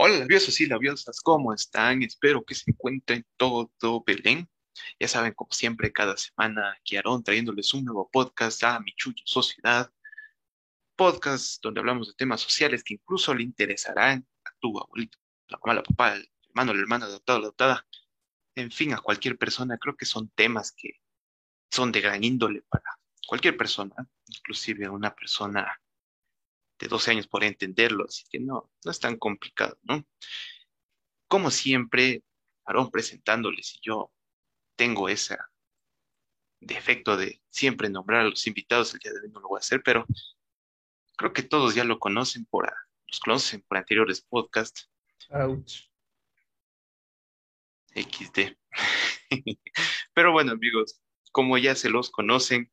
Hola, labiosos y labiosas, ¿cómo están? Espero que se encuentren todo Belén. Ya saben, como siempre, cada semana aquí Aarón trayéndoles un nuevo podcast a Michuyo Sociedad. Podcast donde hablamos de temas sociales que incluso le interesarán a tu abuelito, la mamá, la papá, el hermano, la hermana, adoptado, adoptada. En fin, a cualquier persona. Creo que son temas que son de gran índole para cualquier persona, inclusive una persona de 12 años por entenderlo, así que no, no es tan complicado, ¿no? Como siempre, Aarón presentándoles y yo tengo ese defecto de siempre nombrar a los invitados, el día de hoy no lo voy a hacer, pero creo que todos ya lo conocen por, los conocen por anteriores podcasts. Ouch. XD. pero bueno, amigos, como ya se los conocen,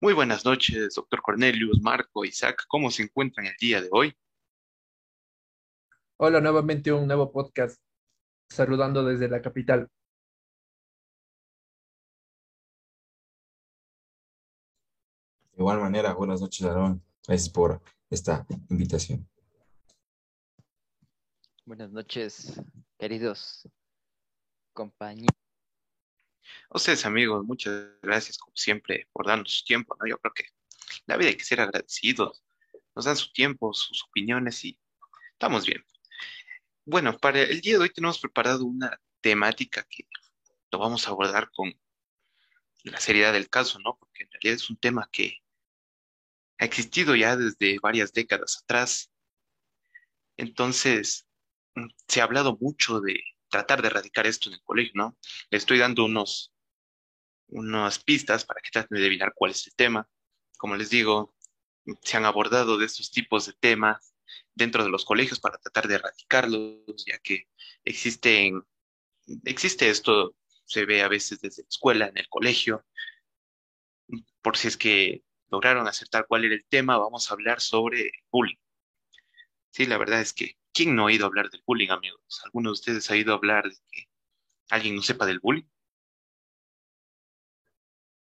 muy buenas noches, doctor Cornelius, Marco, Isaac. ¿Cómo se encuentran el día de hoy? Hola, nuevamente un nuevo podcast, saludando desde la capital. De igual manera, buenas noches, Aaron. Gracias por esta invitación. Buenas noches, queridos compañeros. Ustedes, amigos, muchas gracias, como siempre, por darnos su tiempo, ¿no? Yo creo que la vida hay que ser agradecidos. Nos dan su tiempo, sus opiniones y estamos bien. Bueno, para el día de hoy tenemos preparado una temática que lo vamos a abordar con la seriedad del caso, ¿no? Porque en realidad es un tema que ha existido ya desde varias décadas atrás. Entonces, mm, se ha hablado mucho de tratar de erradicar esto en el colegio, ¿no? Le estoy dando unos, unas pistas para que traten de adivinar cuál es el tema. Como les digo, se han abordado de estos tipos de temas dentro de los colegios para tratar de erradicarlos, ya que existen, existe esto, se ve a veces desde la escuela, en el colegio. Por si es que lograron acertar cuál era el tema, vamos a hablar sobre bullying. Sí, la verdad es que ¿Quién no ha ido a hablar del bullying, amigos? ¿Alguno de ustedes ha ido a hablar de que alguien no sepa del bullying?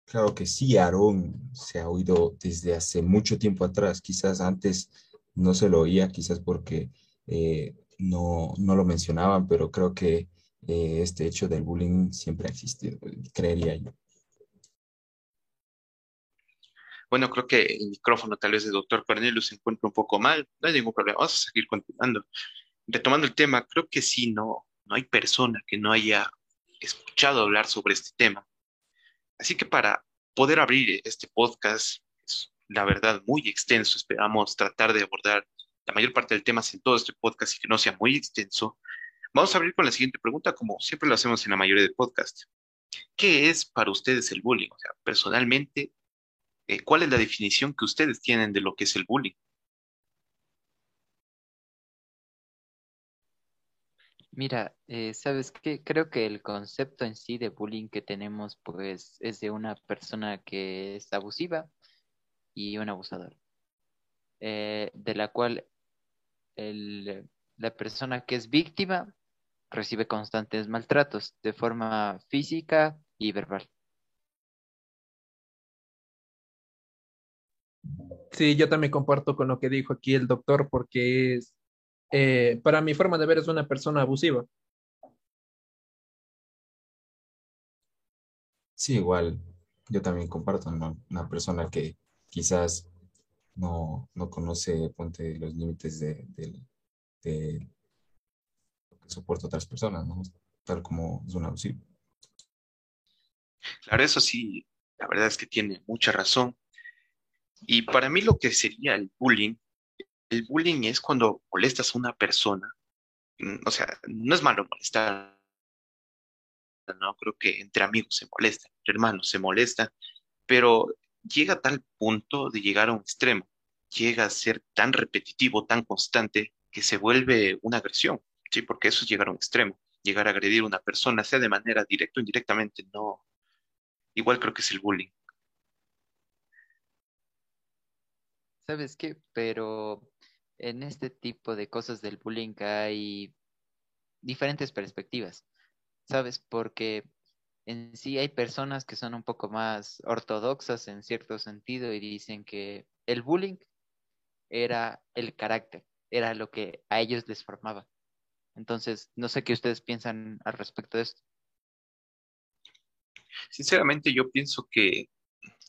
Claro que sí, Aarón se ha oído desde hace mucho tiempo atrás. Quizás antes no se lo oía, quizás porque eh, no, no, lo mencionaban, pero creo que eh, este hecho del bullying siempre ha existido, creería yo. Bueno, creo que el micrófono tal vez del doctor Cornelius se encuentra un poco mal, no hay ningún problema, vamos a seguir continuando. Retomando el tema, creo que sí, no, no hay persona que no haya escuchado hablar sobre este tema. Así que para poder abrir este podcast, es la verdad muy extenso, esperamos tratar de abordar la mayor parte del tema en todo este podcast y que no sea muy extenso. Vamos a abrir con la siguiente pregunta, como siempre lo hacemos en la mayoría de podcasts. ¿Qué es para ustedes el bullying? O sea, personalmente, eh, ¿cuál es la definición que ustedes tienen de lo que es el bullying? Mira, eh, ¿sabes qué? Creo que el concepto en sí de bullying que tenemos, pues, es de una persona que es abusiva y un abusador, eh, de la cual la persona que es víctima recibe constantes maltratos de forma física y verbal. Sí, yo también comparto con lo que dijo aquí el doctor, porque es, eh, para mi forma de ver, es una persona abusiva. Sí, igual, yo también comparto, Una persona que quizás no, no conoce, ponte los límites de, de, lo que soporta otras personas, ¿no? Tal como es un abusivo. Claro, eso sí, la verdad es que tiene mucha razón. Y para mí lo que sería el bullying, el bullying es cuando molestas a una persona, mm, o sea, no es malo molestar, no creo que entre amigos se molesta, entre hermanos se molesta, pero llega a tal punto de llegar a un extremo, llega a ser tan repetitivo, tan constante, que se vuelve una agresión, ¿sí? Porque eso es llegar a un extremo, llegar a agredir a una persona, sea de manera directa o indirectamente, no. Igual creo que es el bullying. ¿Sabes qué? Pero en este tipo de cosas del bullying hay diferentes perspectivas, ¿sabes? Porque en sí hay personas que son un poco más ortodoxas en cierto sentido y dicen que el bullying era el carácter, era lo que a ellos les formaba. Entonces, no sé qué ustedes piensan al respecto de esto. Sinceramente, yo pienso que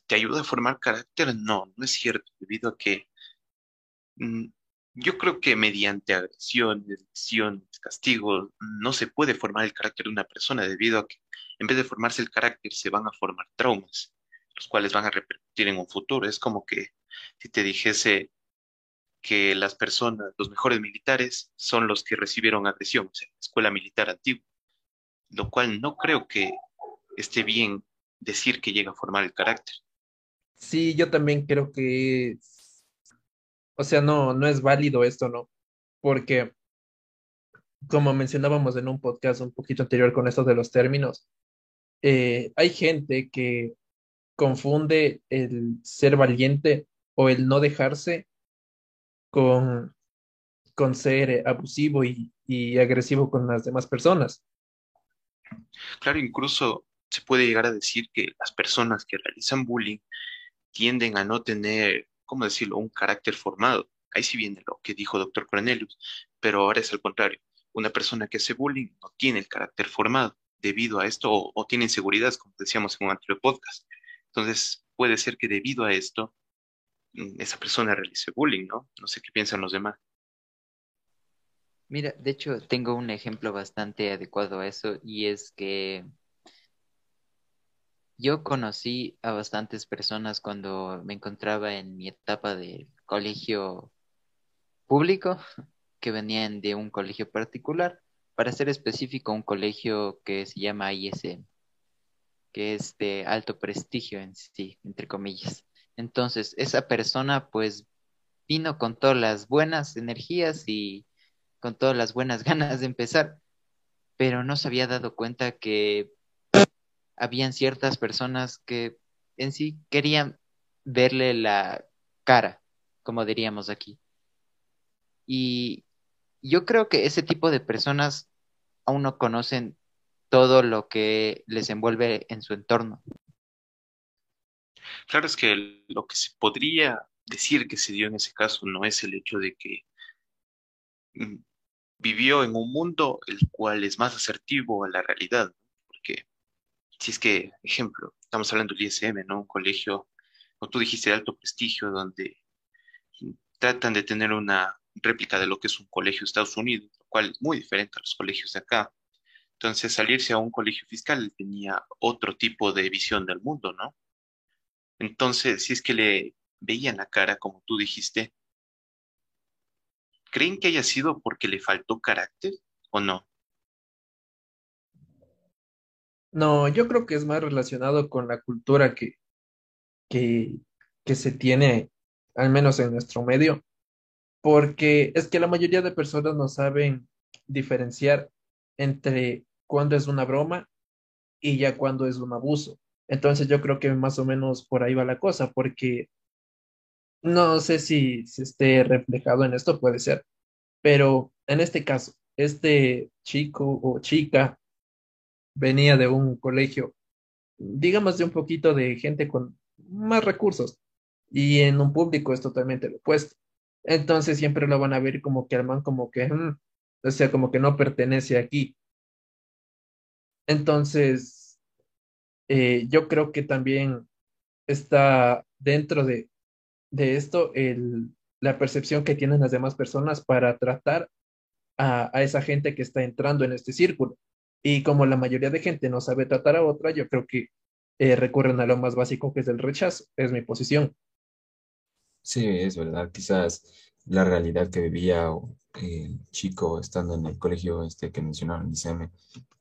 te ayuda a formar carácter. No, no es cierto, debido a que mm, yo creo que mediante agresiones, lesiones, castigos, no se puede formar el carácter de una persona, debido a que en vez de formarse el carácter, se van a formar traumas, los cuales van a repercutir en un futuro. Es como que si te dijese que las personas, los mejores militares, son los que recibieron agresión, o sea, la escuela militar antigua, lo cual no creo que esté bien decir que llega a formar el carácter. Sí, yo también creo que, o sea, no, no es válido esto, ¿no? Porque, como mencionábamos en un podcast un poquito anterior con esto de los términos, eh, hay gente que confunde el ser valiente o el no dejarse con, con ser abusivo y, y agresivo con las demás personas. Claro, incluso se puede llegar a decir que las personas que realizan bullying tienden a no tener, ¿cómo decirlo?, un carácter formado. Ahí sí viene lo que dijo doctor Cornelius, pero ahora es al contrario. Una persona que hace bullying no tiene el carácter formado debido a esto o, tiene inseguridades, como decíamos en un anterior podcast. Entonces, puede ser que debido a esto Mm, esa persona realice bullying, ¿no? No sé qué piensan los demás. Mira, de hecho, tengo un ejemplo bastante adecuado a eso y es que yo conocí a bastantes personas cuando me encontraba en mi etapa de colegio público, que venían de un colegio particular, para ser específico, un colegio que se llama ISM, que es de alto prestigio en sí, entre comillas. Entonces, esa persona pues vino con todas las buenas energías y con todas las buenas ganas de empezar, pero no se había dado cuenta que habían ciertas personas que en sí querían verle la cara, como diríamos aquí. Y yo creo que ese tipo de personas aún no conocen todo lo que les envuelve en su entorno. Claro, es que lo que se podría decir que se dio en ese caso no es el hecho de que mm, vivió en un mundo el cual es más asertivo a la realidad, porque si es que, ejemplo, estamos hablando del ISM, ¿no? Un colegio, como tú dijiste, de alto prestigio, donde tratan de tener una réplica de lo que es un colegio de Estados Unidos, lo cual es muy diferente a los colegios de acá. Entonces, salirse a un colegio fiscal tenía otro tipo de visión del mundo, ¿no? Entonces, si es que le veían la cara, como tú dijiste, ¿creen que haya sido porque le faltó carácter o no? No, yo creo que es más relacionado con la cultura que, que, que se tiene, al menos en nuestro medio, porque es que la mayoría de personas no saben diferenciar entre cuándo es una broma y ya cuándo es un abuso. Entonces yo creo que más o menos por ahí va la cosa, porque no sé si, si esté reflejado en esto, puede ser, pero en este caso, este chico o chica venía de un colegio, digamos, de un poquito de gente con más recursos, y en un público es totalmente lo opuesto. Entonces siempre lo van a ver como que al como que, mm, o sea, como que no pertenece aquí. Entonces, eh, yo creo que también está dentro de, de esto el, la percepción que tienen las demás personas para tratar a, a, esa gente que está entrando en este círculo. Y como la mayoría de gente no sabe tratar a otra, yo creo que eh, recurren a lo más básico que es el rechazo, es mi posición. Sí, es verdad, quizás la realidad que vivía el chico estando en el colegio este que mencionaron, ICM,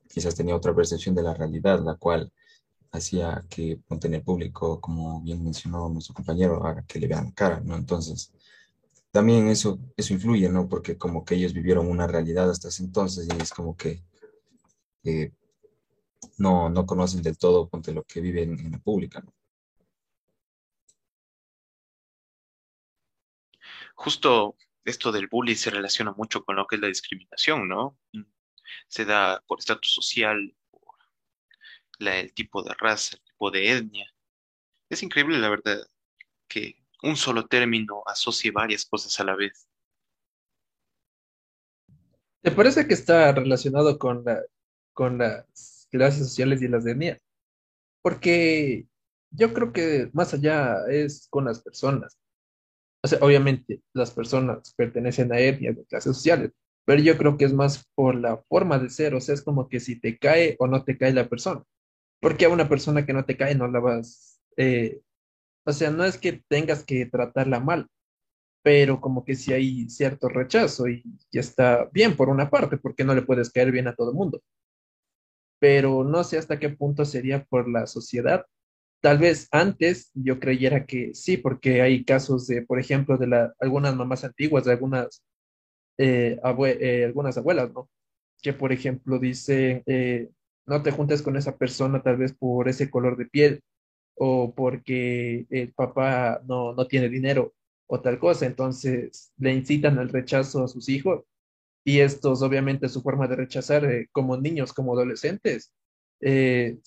quizás tenía otra percepción de la realidad, la cual hacía que el público, como bien mencionó nuestro compañero, haga que le vean cara, ¿no? Entonces, también eso, eso influye, ¿no? Porque como que ellos vivieron una realidad hasta ese entonces y es como que eh, no, no conocen del todo ponte lo que viven en la pública, ¿no? Justo esto del bullying se relaciona mucho con lo que es la discriminación, ¿no? Se da por estatus social, el tipo de raza, el tipo de etnia. Es increíble, la verdad, que un solo término asocie varias cosas a la vez. ¿Te parece que está relacionado con la, con las clases sociales y las etnias? Porque yo creo que más allá es con las personas. O sea, obviamente las personas pertenecen a etnias de clases sociales, pero yo creo que es más por la forma de ser, o sea, es como que si te cae o no te cae la persona. Porque a una persona que no te cae no la vas, eh, o sea, no es que tengas que tratarla mal, pero como que si hay cierto rechazo y, y está bien por una parte, porque no le puedes caer bien a todo el mundo. Pero no sé hasta qué punto sería por la sociedad Tal vez antes yo creyera que sí, porque hay casos de, por ejemplo, de la, algunas mamás antiguas, de algunas, eh, abue- eh, algunas abuelas, ¿no? Que, por ejemplo, dicen, eh, no te juntes con esa persona tal vez por ese color de piel o porque el papá no, no tiene dinero o tal cosa. Entonces le incitan al rechazo a sus hijos y estos, obviamente, su forma de rechazar eh, como niños, como adolescentes, eh,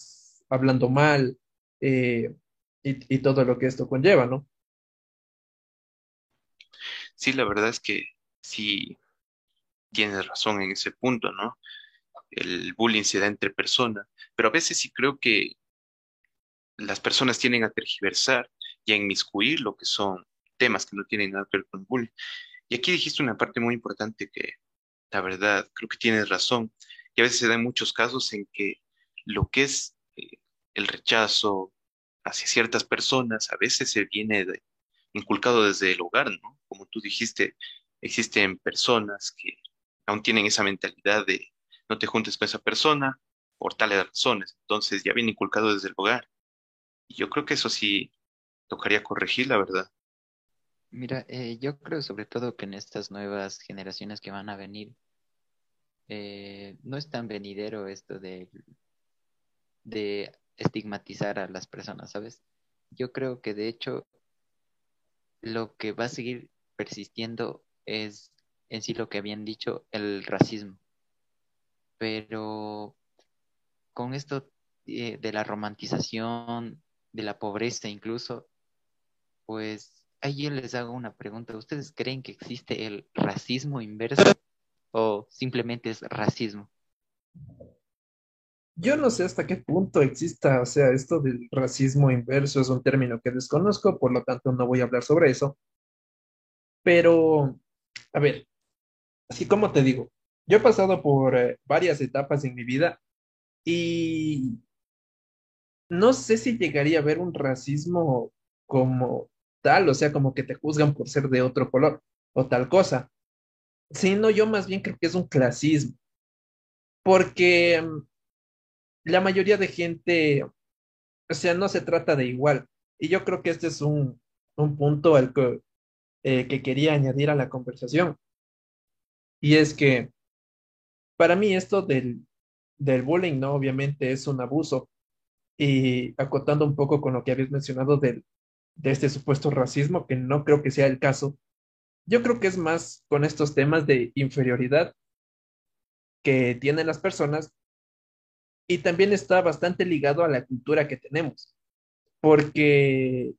hablando mal eh, y, y todo lo que esto conlleva, ¿no? Sí, la verdad es que sí tienes razón en ese punto, ¿no? El bullying se da entre personas, pero a veces sí creo que las personas tienden a tergiversar y a inmiscuir lo que son temas que no tienen nada que ver con el bullying. Y aquí dijiste una parte muy importante que, la verdad, creo que tienes razón. Y a veces se dan muchos casos en que lo que es eh, el rechazo hacia ciertas personas a veces se viene inculcado desde el hogar, ¿no? Como tú dijiste, existen personas que aún tienen esa mentalidad de no te juntes con esa persona por tales razones. Entonces ya viene inculcado desde el hogar. Y yo creo que eso sí tocaría corregir, la verdad. Mira, eh, yo creo sobre todo que en estas nuevas generaciones que van a venir, eh, no es tan venidero esto de, de estigmatizar a las personas, ¿sabes? Yo creo que de hecho lo que va a seguir persistiendo es en sí lo que habían dicho, el racismo. Pero con esto eh, de la romantización, de la pobreza incluso, pues yo les hago una pregunta. ¿Ustedes creen que existe el racismo inverso o simplemente es racismo? Yo no sé hasta qué punto exista, o sea, esto del racismo inverso es un término que desconozco, por lo tanto no voy a hablar sobre eso, pero, a ver, así como te digo, yo he pasado por eh, varias etapas en mi vida y no sé si llegaría a haber un racismo como tal, o sea, como que te juzgan por ser de otro color o tal cosa, sino yo más bien creo que es un clasismo, porque mm, la mayoría de gente, o sea, no se trata de igual. Y yo creo que este es un, un punto al que, eh, que quería añadir a la conversación. Y es que para mí esto del, del bullying, ¿no? Obviamente es un abuso. Y acotando un poco con lo que habías mencionado del, de este supuesto racismo, que no creo que sea el caso, yo creo que es más con estos temas de inferioridad que tienen las personas y también está bastante ligado a la cultura que tenemos, porque,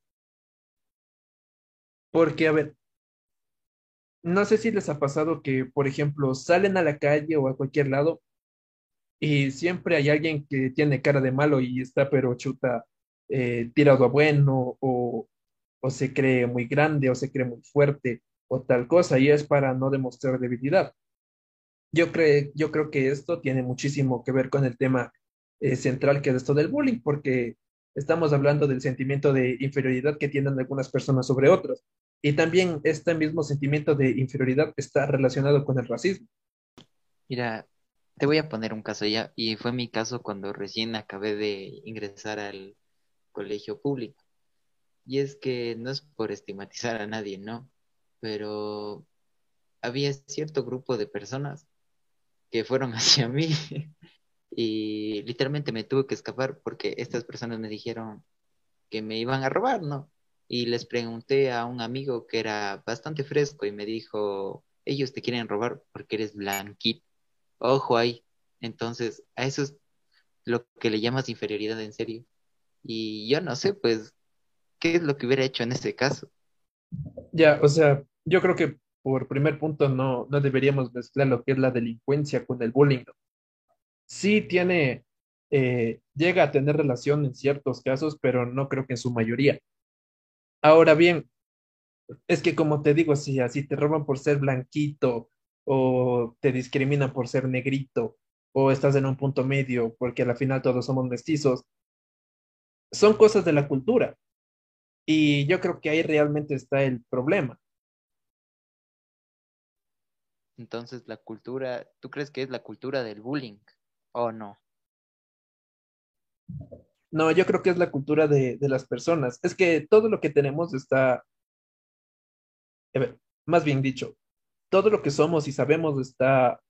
porque, a ver, no sé si les ha pasado que, por ejemplo, salen a la calle o a cualquier lado y siempre hay alguien que tiene cara de malo y está pero chuta eh, tirado a bueno o, o se cree muy grande o se cree muy fuerte o tal cosa y es para no demostrar debilidad. Yo, cre- yo creo que esto tiene muchísimo que ver con el tema eh, central que es esto del bullying, porque estamos hablando del sentimiento de inferioridad que tienen algunas personas sobre otras. Y también este mismo sentimiento de inferioridad está relacionado con el racismo. Mira, te voy a poner un caso ya, y fue mi caso cuando recién acabé de ingresar al colegio público. Y es que no es por estigmatizar a nadie, ¿no? Pero había cierto grupo de personas que fueron hacia mí y literalmente me tuve que escapar porque estas personas me dijeron que me iban a robar, ¿no? Y les pregunté a un amigo que era bastante fresco y me dijo, ellos te quieren robar porque eres blanquito. Ojo ahí. Entonces, a eso es lo que le llamas inferioridad en serio. Y yo no sé, pues, ¿qué es lo que hubiera hecho en ese caso? Ya, o sea, yo creo que por primer punto, no, no deberíamos mezclar lo que es la delincuencia con el bullying. Sí tiene, eh, llega a tener relación en ciertos casos, pero no creo que en su mayoría. Ahora bien, es que como te digo, si así te roban por ser blanquito o te discriminan por ser negrito o estás en un punto medio porque al final todos somos mestizos, son cosas de la cultura. Y yo creo que ahí realmente está el problema. Entonces, la cultura, ¿tú crees que es la cultura del bullying o no? No, yo creo que es la cultura de, de las personas. Es que todo lo que tenemos está, más bien dicho, todo lo que somos y sabemos está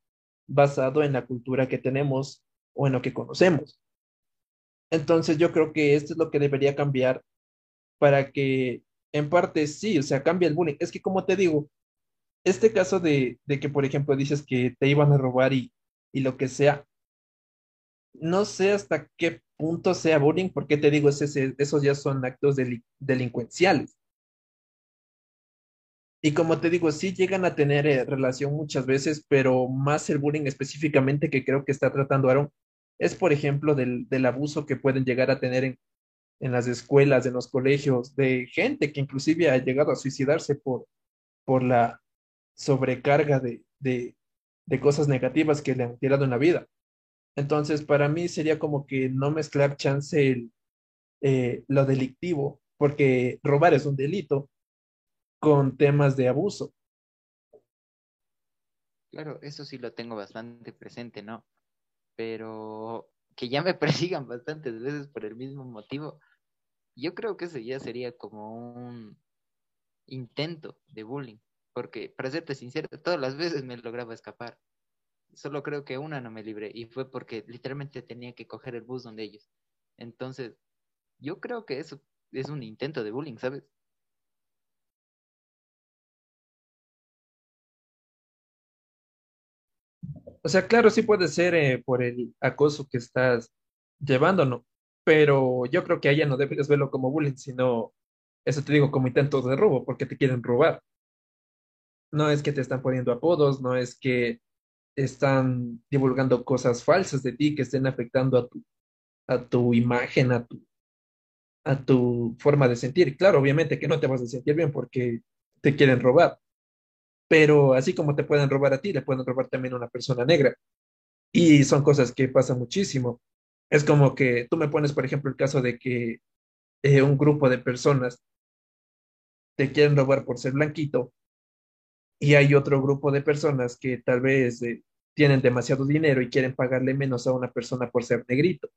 basado en la cultura que tenemos o en lo que conocemos. Entonces yo creo que esto es lo que debería cambiar para que en parte sí, o sea, cambie el bullying. Es que como te digo, este caso de, de que, por ejemplo, dices que te iban a robar y, y lo que sea, no sé hasta qué punto sea bullying, porque te digo, ese, esos ya son actos delincuenciales. Y como te digo, sí llegan a tener eh, relación muchas veces, pero más el bullying específicamente que creo que está tratando Aaron es, por ejemplo, del, del abuso que pueden llegar a tener en, en, las escuelas, en los colegios, de gente que inclusive ha llegado a suicidarse por, por la sobrecarga de, de, cosas negativas que le han tirado en la vida. Entonces, para mí sería como que no mezclar chance el, eh, lo delictivo, porque robar es un delito, con temas de abuso. Claro, eso sí lo tengo bastante presente, ¿no? Pero que ya me persigan bastantes veces por el mismo motivo, yo creo que eso ya sería como un intento de bullying, porque para serte sincero, todas las veces me lograba escapar. Solo creo que una no me libré y fue porque literalmente tenía que coger el bus donde ellos. Entonces, yo creo que eso es un intento de bullying, ¿sabes? O sea, claro, sí puede ser eh, por el acoso que estás llevándonos, pero yo creo que allá no deberías verlo como bullying, sino, eso te digo, como intentos de robo, porque te quieren robar. No es que te están poniendo apodos, no es que están divulgando cosas falsas de ti que estén afectando a tu, a tu imagen, a tu, a tu forma de sentir. Claro, obviamente que no te vas a sentir bien porque te quieren robar, pero así como te pueden robar a ti, le pueden robar también a una persona negra. Y son cosas que pasan muchísimo. Es como que tú me pones, por ejemplo, el caso de que eh, un grupo de personas te quieren robar por ser blanquito y hay otro grupo de personas que tal vez eh, tienen demasiado dinero y quieren pagarle menos a una persona por ser negrito.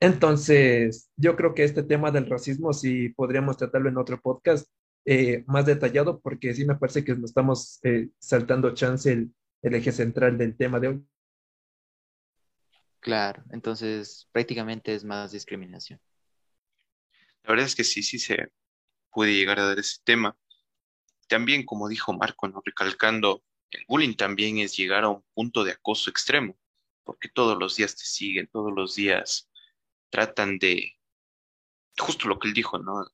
Entonces, yo creo que este tema del racismo sí podríamos tratarlo en otro podcast, eh, más detallado porque sí me parece que nos estamos eh, saltando chance el, el, eje central del tema de hoy. Claro, entonces prácticamente es más discriminación. La verdad es que sí, sí se puede llegar a dar ese tema. También, como dijo Marco, ¿no? recalcando, el bullying también es llegar a un punto de acoso extremo, porque todos los días te siguen, todos los días tratan de, justo lo que él dijo, ¿no?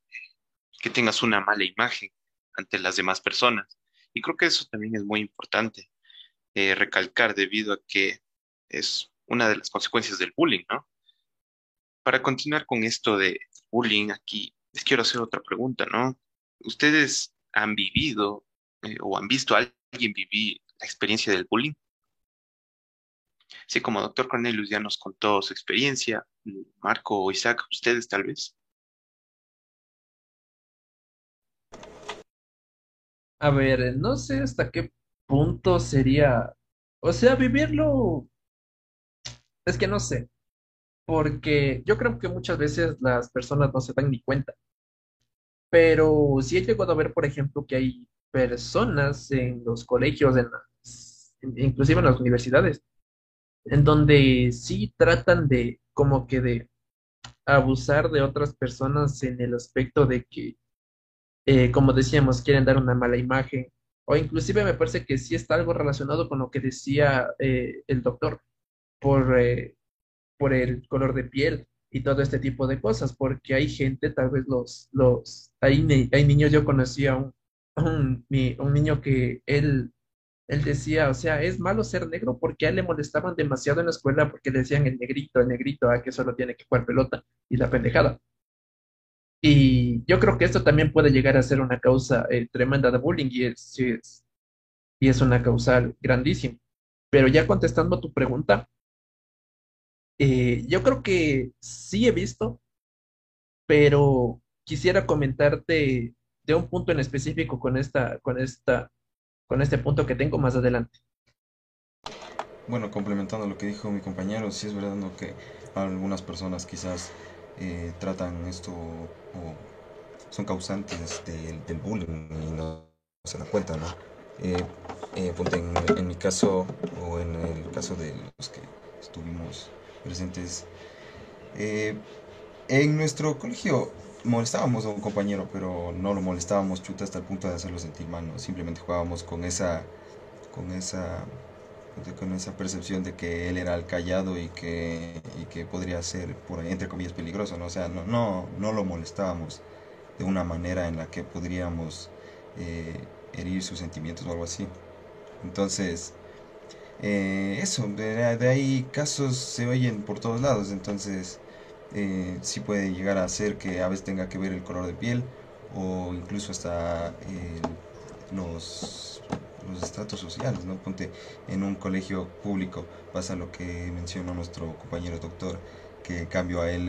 Que tengas una mala imagen ante las demás personas. Y creo que eso también es muy importante eh, recalcar debido a que es una de las consecuencias del bullying, ¿no? Para continuar con esto de bullying, aquí les quiero hacer otra pregunta, ¿no? ¿Ustedes han vivido eh, o han visto a alguien vivir la experiencia del bullying? Sí, como doctor Cornelius ya nos contó su experiencia, Marco o Isaac, ustedes tal vez. A ver, no sé hasta qué punto sería, o sea, vivirlo, es que no sé, porque yo creo que muchas veces las personas no se dan ni cuenta, pero sí he llegado a ver, por ejemplo, que hay personas en los colegios, en inclusive en las universidades, en donde sí tratan de, como que de abusar de otras personas en el aspecto de que eh, como decíamos, quieren dar una mala imagen, o inclusive me parece que sí está algo relacionado con lo que decía eh, el doctor, por, eh, por el color de piel y todo este tipo de cosas, porque hay gente, tal vez los, los, hay, hay niños, yo conocí a un, un, niño que él, él decía, o sea, es malo ser negro porque a él le molestaban demasiado en la escuela porque le decían el negrito, el negrito, ah, que solo tiene que jugar pelota y la pendejada. Y yo creo que esto también puede llegar a ser una causa eh, tremenda de bullying y es, y es una causal grandísima. Pero ya contestando a tu pregunta, eh, yo creo que sí he visto, pero quisiera comentarte de un punto en específico con esta, con esta, con este punto que tengo más adelante. Bueno, complementando lo que dijo mi compañero, sí es verdad que algunas personas quizás eh, tratan esto o son causantes del, del bullying y no se dan cuenta, ¿no? Eh, eh, ponte en, mi caso o en el caso de los que estuvimos presentes, eh, en nuestro colegio molestábamos a un compañero, pero no lo molestábamos chuta hasta el punto de hacerlo sentir mal, ¿no? Simplemente jugábamos con esa, con esa de- con esa percepción de que él era el callado y que, y que podría ser, por entre comillas, peligroso, ¿no? O sea, no, no, no lo molestábamos de una manera en la que podríamos eh, herir sus sentimientos o algo así. Entonces, eh, eso, de, de ahí casos se oyen por todos lados, entonces eh, sí puede llegar a ser que a veces tenga que ver el color de piel o incluso hasta los, los estratos sociales, ¿no? Ponte en un colegio público, pasa lo que mencionó nuestro compañero doctor, que cambio a él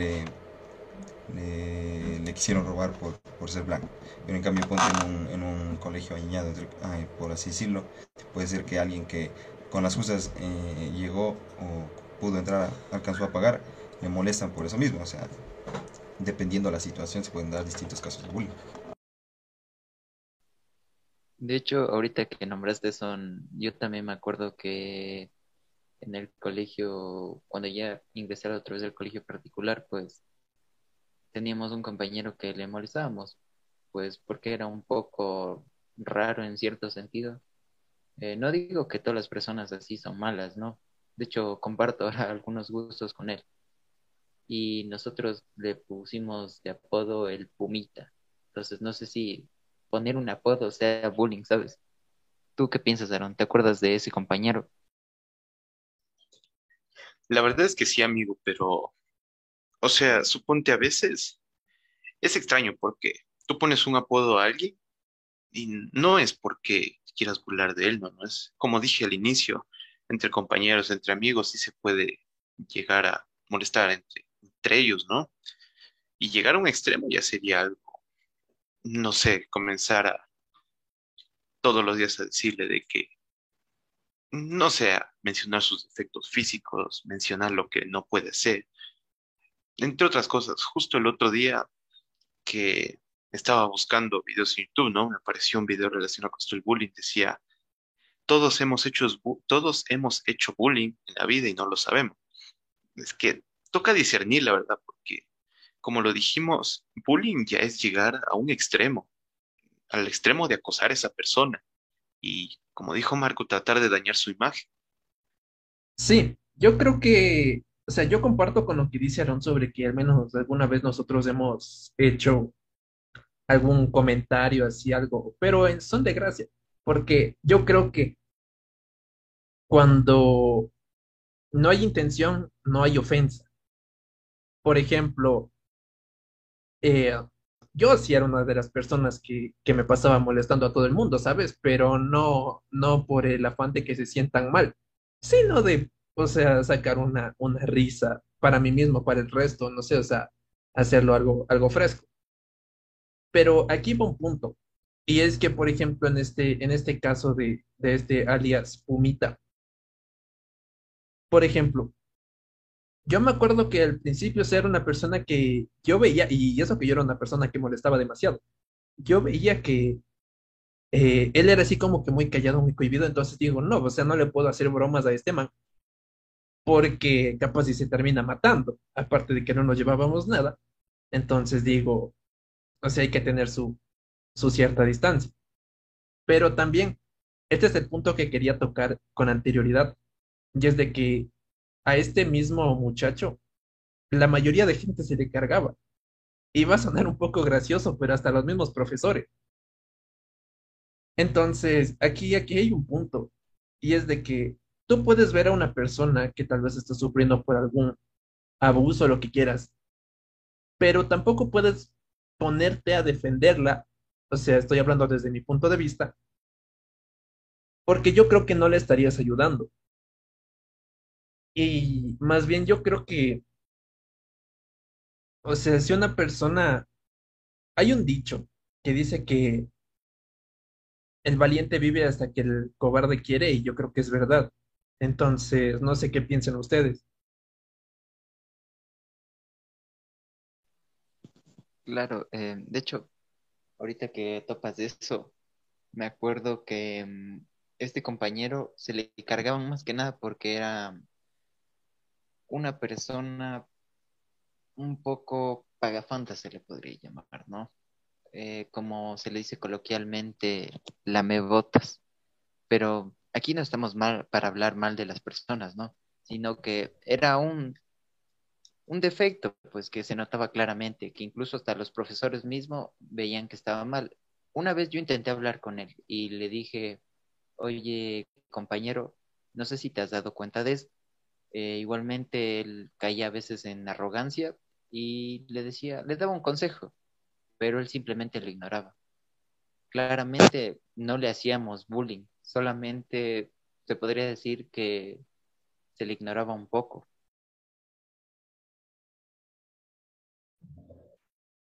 le, quisieron robar por, por ser blanco. Pero en cambio ponte en un, en un colegio añado, por así decirlo, puede ser que alguien que con las justas eh, llegó o pudo entrar, alcanzó a pagar, le molestan por eso mismo. O sea, dependiendo de la situación se pueden dar distintos casos de bullying. De hecho, ahorita que nombraste son, yo también me acuerdo que en el colegio, cuando ya ingresé a la otra vez del colegio particular, pues teníamos un compañero que le molestábamos, pues porque era un poco raro en cierto sentido. Eh, no digo que todas las personas así son malas, ¿no? De hecho, comparto algunos gustos con él. Y nosotros le pusimos de apodo el Pumita. Entonces, no sé si poner un apodo sea bullying, ¿sabes? ¿Tú qué piensas, Aaron? ¿Te acuerdas de ese compañero? La verdad es que sí, amigo, pero, o sea, suponte a veces es extraño porque tú pones un apodo a alguien y no es porque quieras burlar de él, no, no es como dije al inicio, entre compañeros, entre amigos, sí se puede llegar a molestar entre, ellos, ¿no? Y llegar a un extremo ya sería algo, no sé, comenzar a todos los días a decirle de que, no sé, a mencionar sus defectos físicos, mencionar lo que no puede ser, entre otras cosas. Justo el otro día que estaba buscando videos en YouTube, ¿no? Me apareció un video relacionado con del bullying, decía, todos hemos hecho, todos hemos hecho bullying en la vida y no lo sabemos. Es que toca discernir, la verdad, porque como lo dijimos, bullying ya es llegar a un extremo, al extremo de acosar a esa persona y, como dijo Marco, tratar de dañar su imagen. Sí, yo creo que, o sea, yo comparto con lo que dice Aaron sobre que al menos alguna vez nosotros hemos hecho algún comentario así, algo, pero son de gracia, porque yo creo que cuando no hay intención, no hay ofensa. Por ejemplo, eh, yo sí era una de las personas que, que me pasaba molestando a todo el mundo, ¿sabes? Pero no, no por el afán de que se sientan mal, sino de, o sea, sacar una, una risa para mí mismo, para el resto, no sé, o sea, hacerlo algo, algo fresco. Pero aquí va un punto, y es que, por ejemplo, en este, en este caso de, de este alias Pumita, por ejemplo, yo me acuerdo que al principio era una persona que yo veía, y eso que yo era una persona que molestaba demasiado, yo veía que eh, él era así como que muy callado, muy cohibido, entonces digo, no, o sea, no le puedo hacer bromas a este man, porque capaz si se termina matando, aparte de que no nos llevábamos nada, entonces digo, o sea, hay que tener su, su cierta distancia. Pero también, este es el punto que quería tocar con anterioridad, y es de que a este mismo muchacho, la mayoría de gente se le cargaba. Y va a sonar un poco gracioso, pero hasta los mismos profesores. Entonces, aquí, aquí hay un punto, y es de que tú puedes ver a una persona que tal vez está sufriendo por algún abuso lo que quieras, pero tampoco puedes ponerte a defenderla, o sea, estoy hablando desde mi punto de vista, porque yo creo que no le estarías ayudando. Y más bien yo creo que, o sea, si una persona, hay un dicho que dice que el valiente vive hasta que el cobarde quiere y yo creo que es verdad. Entonces, no sé qué piensan ustedes. Claro, eh, de hecho, ahorita que topas de eso, me acuerdo que mm, este compañero se le cargaban más que nada porque era una persona un poco pagafanta, se le podría llamar, ¿no? Eh, como se le dice coloquialmente, lamebotas. Pero aquí no estamos mal para hablar mal de las personas, ¿no? Sino que era un, un defecto, pues que se notaba claramente, que incluso hasta los profesores mismos veían que estaba mal. Una vez yo intenté hablar con él y le dije, oye, compañero, no sé si te has dado cuenta de esto. Eh, igualmente él caía a veces en arrogancia y le decía, le daba un consejo pero él simplemente lo ignoraba. Claramente no le hacíamos bullying, solamente se podría decir que se le ignoraba un poco.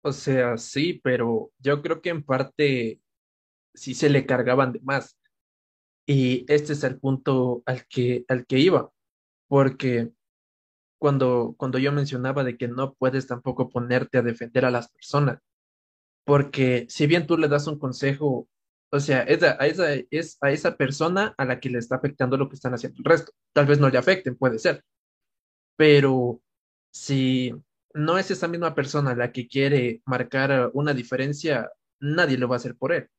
O sea, sí, pero yo creo que en parte sí se le cargaban de más. Y este es el punto al que, al que iba, porque cuando, cuando yo mencionaba de que no puedes tampoco ponerte a defender a las personas, porque si bien tú le das un consejo, o sea, es a, esa, es a esa persona a la que le está afectando lo que están haciendo el resto. Tal vez no le afecten, puede ser, pero si no es esa misma persona la que quiere marcar una diferencia, nadie lo va a hacer por él.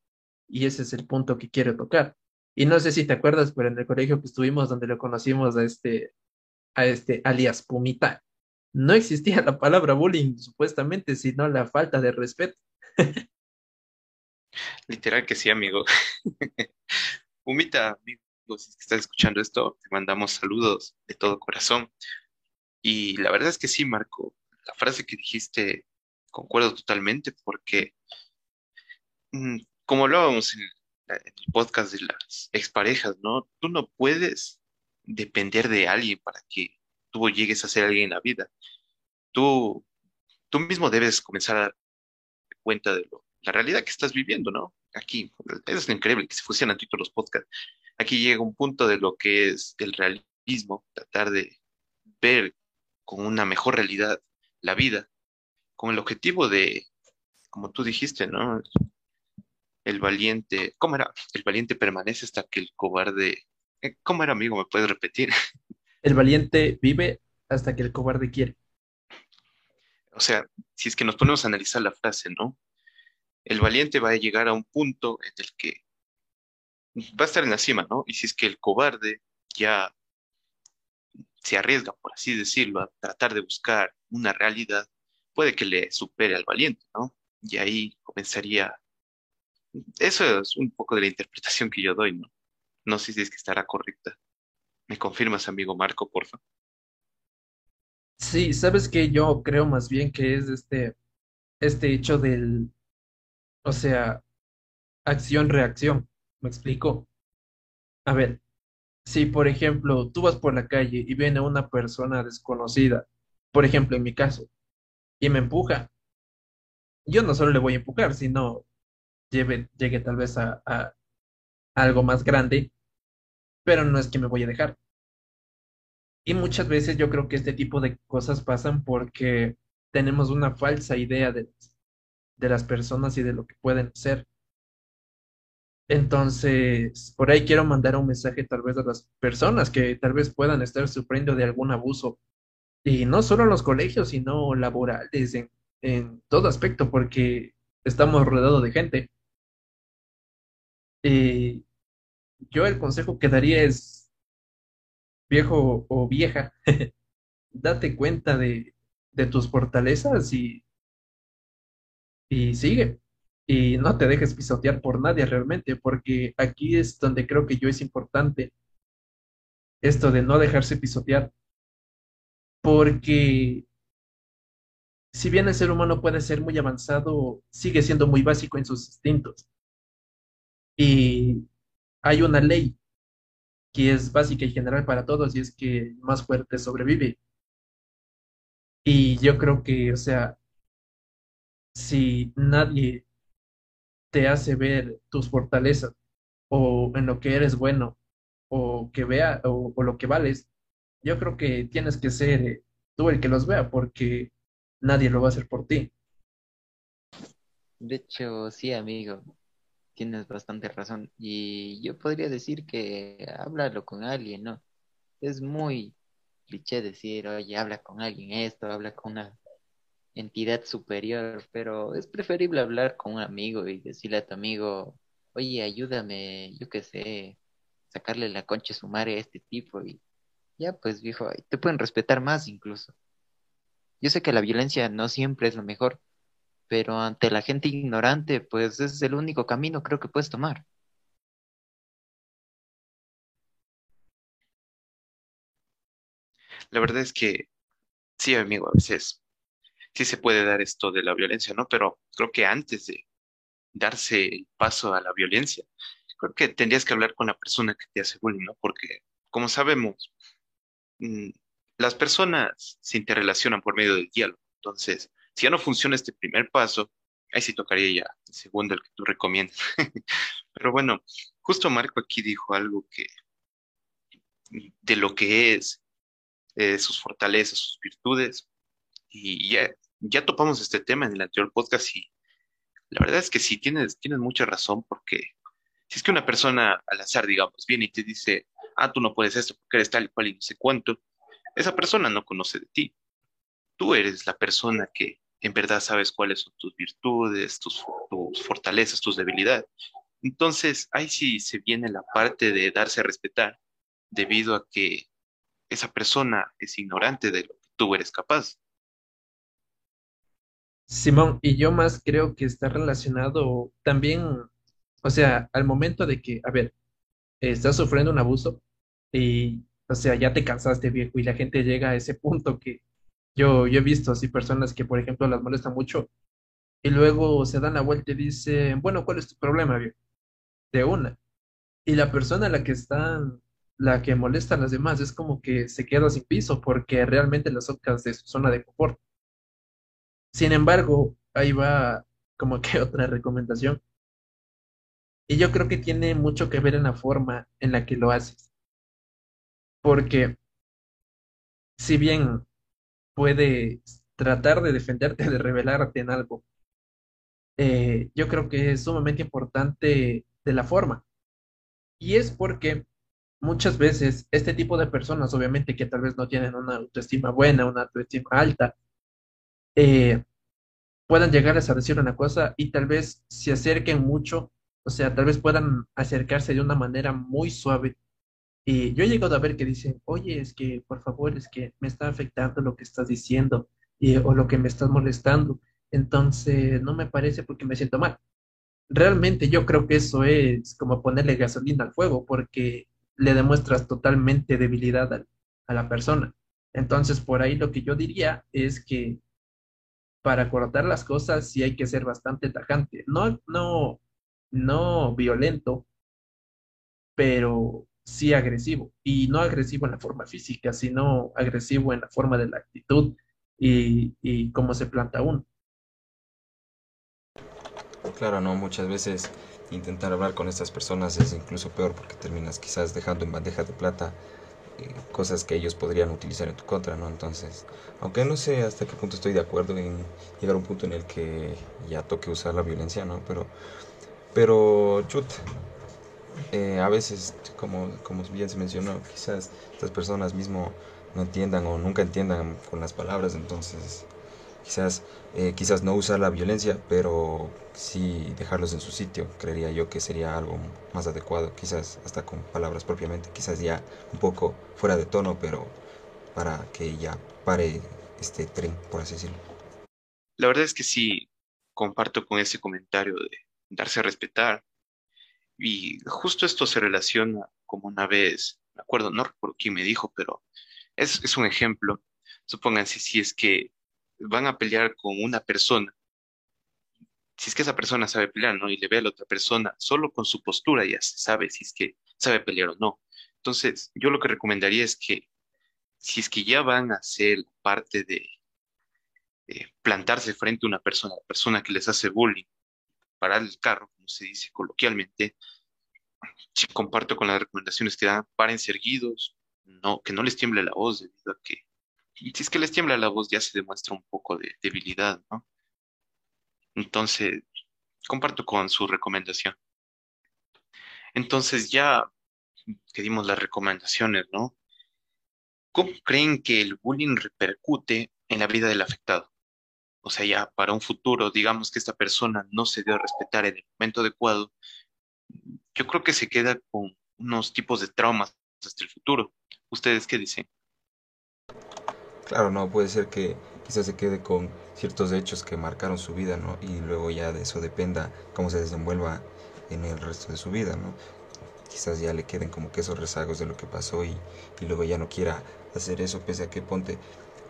Y ese es el punto que quiero tocar. Y no sé si te acuerdas, pero en el colegio que estuvimos, donde lo conocimos a este, a este alias Pumita, no existía la palabra bullying, supuestamente, sino la falta de respeto. Literal que sí, amigo. Humita, amigo, si estás escuchando esto, te mandamos saludos de todo corazón. Y la verdad es que sí, Marco, la frase que dijiste, concuerdo totalmente, porque mm, como hablábamos en, en el podcast de las exparejas, ¿no? Tú no puedes depender de alguien para que tú llegues a ser alguien en la vida. Tú, tú mismo debes comenzar a cuenta de lo, la realidad que estás viviendo, ¿no? Aquí, es increíble que se fusionan todos los podcasts. Aquí llega un punto de lo que es el realismo, tratar de ver con una mejor realidad la vida, con el objetivo de, como tú dijiste, ¿no? El valiente, ¿cómo era? El valiente permanece hasta que el cobarde, eh, ¿cómo era, amigo? ¿Me puedes repetir? El valiente vive hasta que el cobarde quiere. O sea, si es que nos ponemos a analizar la frase, ¿no? El valiente va a llegar a un punto en el que va a estar en la cima, ¿no? Y si es que el cobarde ya se arriesga, por así decirlo, a tratar de buscar una realidad, puede que le supere al valiente, ¿no? Y ahí comenzaría. Eso es un poco de la interpretación que yo doy, ¿no? No sé si es que estará correcta. ¿Me confirmas, amigo Marco, porfa? Sí, sabes que yo creo más bien que es este, este hecho del, o sea, acción-reacción. ¿Me explico? A ver, si por ejemplo tú vas por la calle y viene una persona desconocida, por ejemplo en mi caso, y me empuja, yo no solo le voy a empujar, sino lleve, llegue tal vez a, a algo más grande, pero no es que me voy a dejar. Y muchas veces yo creo que este tipo de cosas pasan porque tenemos una falsa idea de, de las personas y de lo que pueden ser. Entonces, por ahí quiero mandar un mensaje tal vez a las personas que tal vez puedan estar sufriendo de algún abuso. Y no solo en los colegios, sino laborales, en, en todo aspecto, porque estamos rodeados de gente. Y yo el consejo que daría es viejo o vieja, date cuenta de, de tus fortalezas y, y sigue. y no te dejes pisotear por nadie realmente, porque aquí es donde creo que yo es importante esto de no dejarse pisotear, porque si bien el ser humano puede ser muy avanzado, sigue siendo muy básico en sus instintos. Y hay una ley que es básica y general para todos y es que más fuerte sobrevive. Y yo creo que, o sea, si nadie te hace ver tus fortalezas o en lo que eres bueno o que vea o, lo que vales, yo creo que tienes que ser eh, tú el que los vea porque nadie lo va a hacer por ti. De hecho, sí, amigo, tienes bastante razón. Y yo podría decir que háblalo con alguien, ¿no? Es muy cliché decir, oye, habla con alguien esto, habla con una entidad superior, pero es preferible hablar con un amigo y decirle a tu amigo, oye, ayúdame, yo qué sé, sacarle la concha a su madre a este tipo y ya pues viejo, te pueden respetar más incluso. Yo sé que la violencia no siempre es lo mejor, pero ante la gente ignorante, pues ese es el único camino creo que puedes tomar. La verdad es que sí, amigo, a veces sí se puede dar esto de la violencia, ¿no? Pero creo que antes de darse el paso a la violencia, creo que tendrías que hablar con la persona que te hace bullying, ¿no? Porque, como sabemos, mm, las personas se interrelacionan por medio del diálogo. Entonces, si ya no funciona este primer paso, ahí sí tocaría ya el segundo, el que tú recomiendas. Pero bueno, justo Marco aquí dijo algo que de lo que es, eh, sus fortalezas, sus virtudes, y ya, ya topamos este tema en el anterior podcast y la verdad es que sí, tienes, tienes mucha razón porque si es que una persona al azar, digamos, viene y te dice, ah, tú no puedes esto porque eres tal y cual y no sé cuánto, esa persona no conoce de ti. Tú eres la persona que en verdad sabes cuáles son tus virtudes, tus, tus fortalezas, tus debilidades. Entonces, ahí sí se viene la parte de darse a respetar debido a que esa persona es ignorante de lo que tú eres capaz. Simón, y yo más creo que está relacionado también, o sea, al momento de que, a ver, estás sufriendo un abuso y, o sea, ya te cansaste, viejo, y la gente llega a ese punto que yo, yo he visto así personas que, por ejemplo, las molesta mucho y luego se dan la vuelta y dicen, bueno, ¿cuál es tu problema, viejo? De una. Y la persona a la que están, la que molesta a las demás, es como que se queda sin piso porque realmente las sacas de su zona de confort. Sin embargo, ahí va como que otra recomendación. Y yo creo que tiene mucho que ver en la forma en la que lo haces. Porque si bien puedes tratar de defenderte, de revelarte en algo, eh, yo creo que es sumamente importante de la forma. Y es porque muchas veces este tipo de personas, obviamente que tal vez no tienen una autoestima buena, una autoestima alta, eh, puedan llegar a decir una cosa y tal vez se acerquen mucho, o sea, tal vez puedan acercarse de una manera muy suave. Y yo he llegado a ver que dicen, oye, es que por favor, es que me está afectando lo que estás diciendo y, o lo que me estás molestando. Entonces, no me parece porque me siento mal. Realmente yo creo que eso es como ponerle gasolina al fuego porque le demuestras totalmente debilidad a la persona. Entonces, por ahí lo que yo diría es que para cortar las cosas sí hay que ser bastante tajante. No, no, no violento, pero sí agresivo. Y no agresivo en la forma física, sino agresivo en la forma de la actitud y, y cómo se planta uno. Claro, no, muchas veces intentar hablar con estas personas es incluso peor porque terminas quizás dejando en bandeja de plata cosas que ellos podrían utilizar en tu contra, ¿no? Entonces, aunque no sé hasta qué punto estoy de acuerdo en llegar a un punto en el que ya toque usar la violencia, ¿no? Pero, pero, chut, eh, a veces, como, como bien se mencionó, quizás estas personas mismo no entiendan o nunca entiendan con las palabras, entonces quizás, eh, quizás no usar la violencia, pero sí dejarlos en su sitio, creería yo que sería algo más adecuado, quizás hasta con palabras propiamente, quizás ya un poco fuera de tono, pero para que ya pare este tren, por así decirlo. La verdad es que sí, comparto con ese comentario de darse a respetar. Y justo esto se relaciona como una vez, me acuerdo, no recuerdo quién me dijo, pero es, es un ejemplo. Supónganse si es que van a pelear con una persona, si es que esa persona sabe pelear, ¿no? Y le ve a la otra persona, solo con su postura ya se sabe si es que sabe pelear o no. Entonces, yo lo que recomendaría es que si es que ya van a ser parte de plantarse frente a una persona, la persona que les hace bullying, parar el carro, como se dice coloquialmente, si comparto con las recomendaciones que dan, paren seguidos, no, que no les tiemble la voz debido a que si es que les tiembla la voz ya se demuestra un poco de debilidad, ¿no? Entonces, comparto con su recomendación. Entonces, ya que dimos las recomendaciones, ¿no? ¿Cómo creen que el bullying repercute en la vida del afectado? O sea, ya para un futuro, digamos que esta persona no se dio respetar en el momento adecuado, yo creo que se queda con unos tipos de traumas hasta el futuro. ¿Ustedes qué dicen? Claro, no, puede ser que quizás se quede con ciertos hechos que marcaron su vida, ¿no? Y luego ya de eso dependa cómo se desenvuelva en el resto de su vida, ¿no? Quizás ya le queden como que esos rezagos de lo que pasó y, y luego ya no quiera hacer eso, pese a que ponte,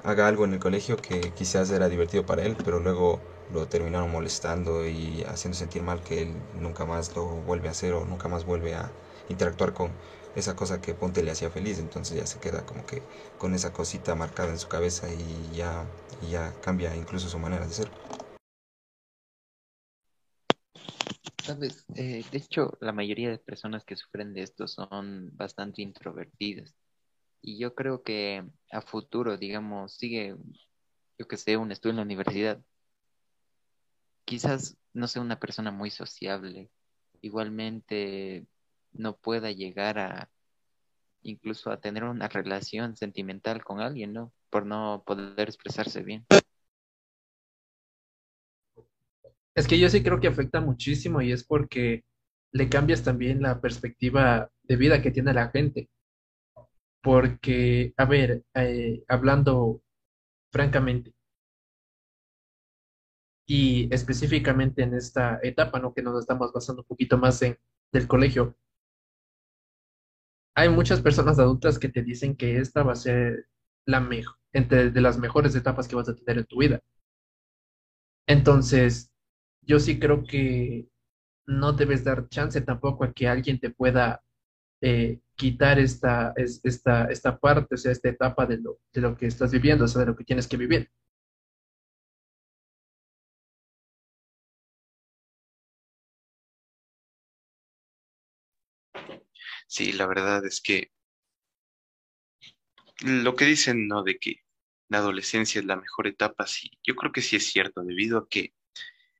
haga algo en el colegio que quizás era divertido para él, pero luego lo terminaron molestando y haciendo sentir mal que él nunca más lo vuelve a hacer o nunca más vuelve a interactuar con, esa cosa que Ponte le hacía feliz, entonces ya se queda como que con esa cosita marcada en su cabeza y ya, ya cambia incluso su manera de ser. Sabes, eh, de hecho, la mayoría de personas que sufren de esto son bastante introvertidas. Y yo creo que a futuro, digamos, sigue, yo que sé, un estudio en la universidad. Quizás no sea una persona muy sociable. Igualmente, no pueda llegar a incluso a tener una relación sentimental con alguien, ¿no? Por no poder expresarse bien. Es que yo sí creo que afecta muchísimo y es porque le cambias también la perspectiva de vida que tiene la gente. Porque, a ver, eh, hablando francamente, y específicamente en esta etapa, ¿no? Que nos estamos basando un poquito más en del colegio, hay muchas personas adultas que te dicen que esta va a ser la mejor, entre de las mejores etapas que vas a tener en tu vida. Entonces, yo sí creo que no debes dar chance tampoco a que alguien te pueda eh, quitar esta, esta, esta parte, o sea, esta etapa de lo, de lo que estás viviendo, o sea, de lo que tienes que vivir. Sí, la verdad es que lo que dicen, ¿no? De que la adolescencia es la mejor etapa, sí, yo creo que sí es cierto, debido a que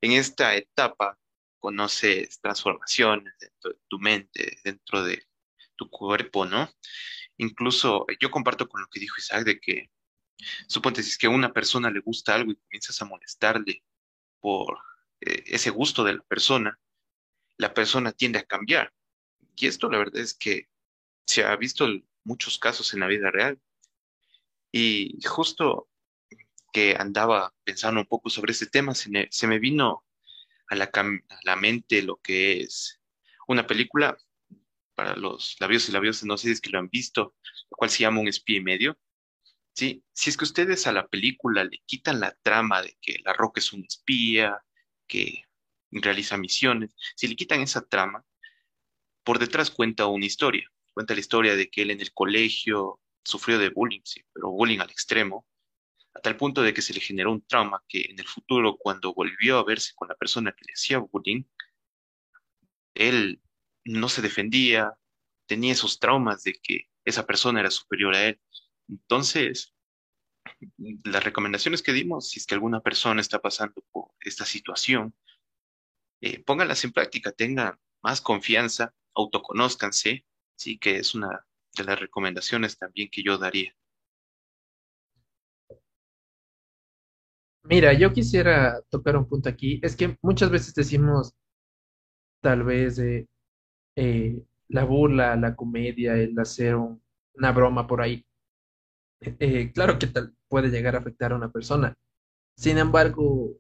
en esta etapa conoces transformaciones dentro de tu mente, dentro de tu cuerpo, ¿no? Incluso yo comparto con lo que dijo Isaac de que, suponte si es que a una persona le gusta algo y comienzas a molestarle por eh, ese gusto de la persona, la persona tiende a cambiar. Y esto la verdad es que se ha visto muchos casos en la vida real. Y justo que andaba pensando un poco sobre este tema, se me, vino a la, a la, mente lo que es una película para los labios y labios, no sé si es que lo han visto, lo cual se llama Un espía y medio. Sí, si es que ustedes a la película le quitan la trama de que La Roca es un espía, que realiza misiones, si le quitan esa trama, por detrás cuenta una historia. Cuenta la historia de que él en el colegio sufrió de bullying, sí, pero bullying al extremo, a tal punto de que se le generó un trauma que en el futuro, cuando volvió a verse con la persona que le hacía bullying, él no se defendía, tenía esos traumas de que esa persona era superior a él. Entonces, las recomendaciones que dimos, si es que alguna persona está pasando por esta situación, eh, pónganlas en práctica, tengan más confianza, autoconózcanse, sí que es una de las recomendaciones también que yo daría. Mira, yo quisiera tocar un punto aquí. Es que muchas veces decimos, tal vez, eh, la burla, la comedia, el hacer una broma por ahí. Eh, claro que tal, puede llegar a afectar a una persona. Sin embargo,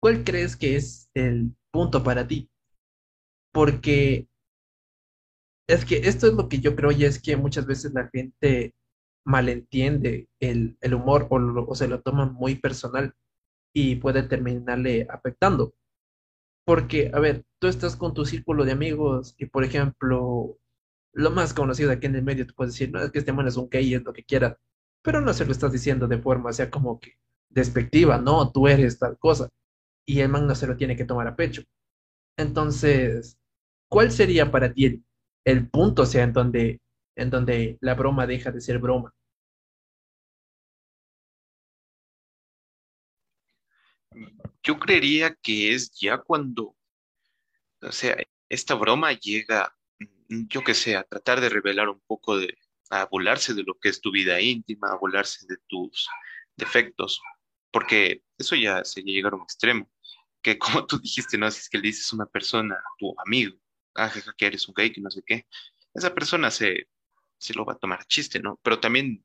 ¿cuál crees que es el punto para ti? Porque es que esto es lo que yo creo y es que muchas veces la gente malentiende el, el humor o, se lo toma muy personal y puede terminarle afectando. Porque, a ver, tú estás con tu círculo de amigos y, por ejemplo, lo más conocido aquí en el medio, tú puedes decir, no, es que este man es un gay, es lo que quieras, pero no se lo estás diciendo de forma, sea, como que despectiva, no, tú eres tal cosa, y el man no se lo tiene que tomar a pecho. Entonces, ¿cuál sería para ti el, el punto, sea, en donde, en donde la broma deja de ser broma? Yo creería que es ya cuando, o sea, esta broma llega, mm, yo qué sé, a tratar de revelar un poco de, a burlarse de lo que es tu vida íntima, a burlarse de tus defectos, porque eso ya sería llegar a un extremo, que como tú dijiste, ¿no? Si es que le dices a una persona, tu amigo, ah, que eres un gay, que no sé qué, esa persona se, se lo va a tomar chiste, ¿no? Pero también,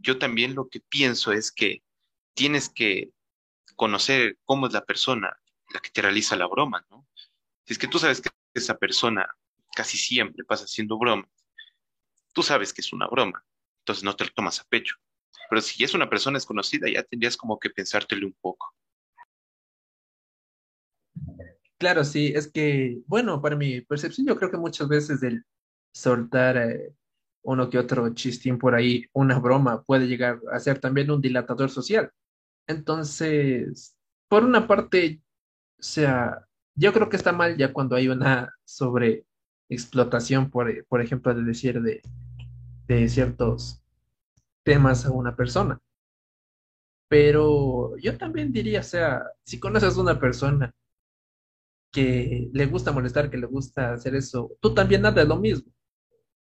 yo también lo que pienso es que tienes que conocer cómo es la persona la que te realiza la broma, ¿no? Si es que tú sabes que esa persona casi siempre pasa haciendo broma, tú sabes que es una broma, entonces no te lo tomas a pecho. Pero si es una persona desconocida, ya tendrías como que pensártelo un poco. Claro, sí, es que, bueno, para mi percepción, yo creo que muchas veces el soltar eh, uno que otro chistín por ahí, una broma, puede llegar a ser también un dilatador social. Entonces, por una parte, o sea, yo creo que está mal ya cuando hay una sobre explotación, por, por ejemplo, de decir de, de ciertos temas a una persona. Pero yo también diría, o sea, si conoces a una persona que le gusta molestar, que le gusta hacer eso, tú también haces lo mismo.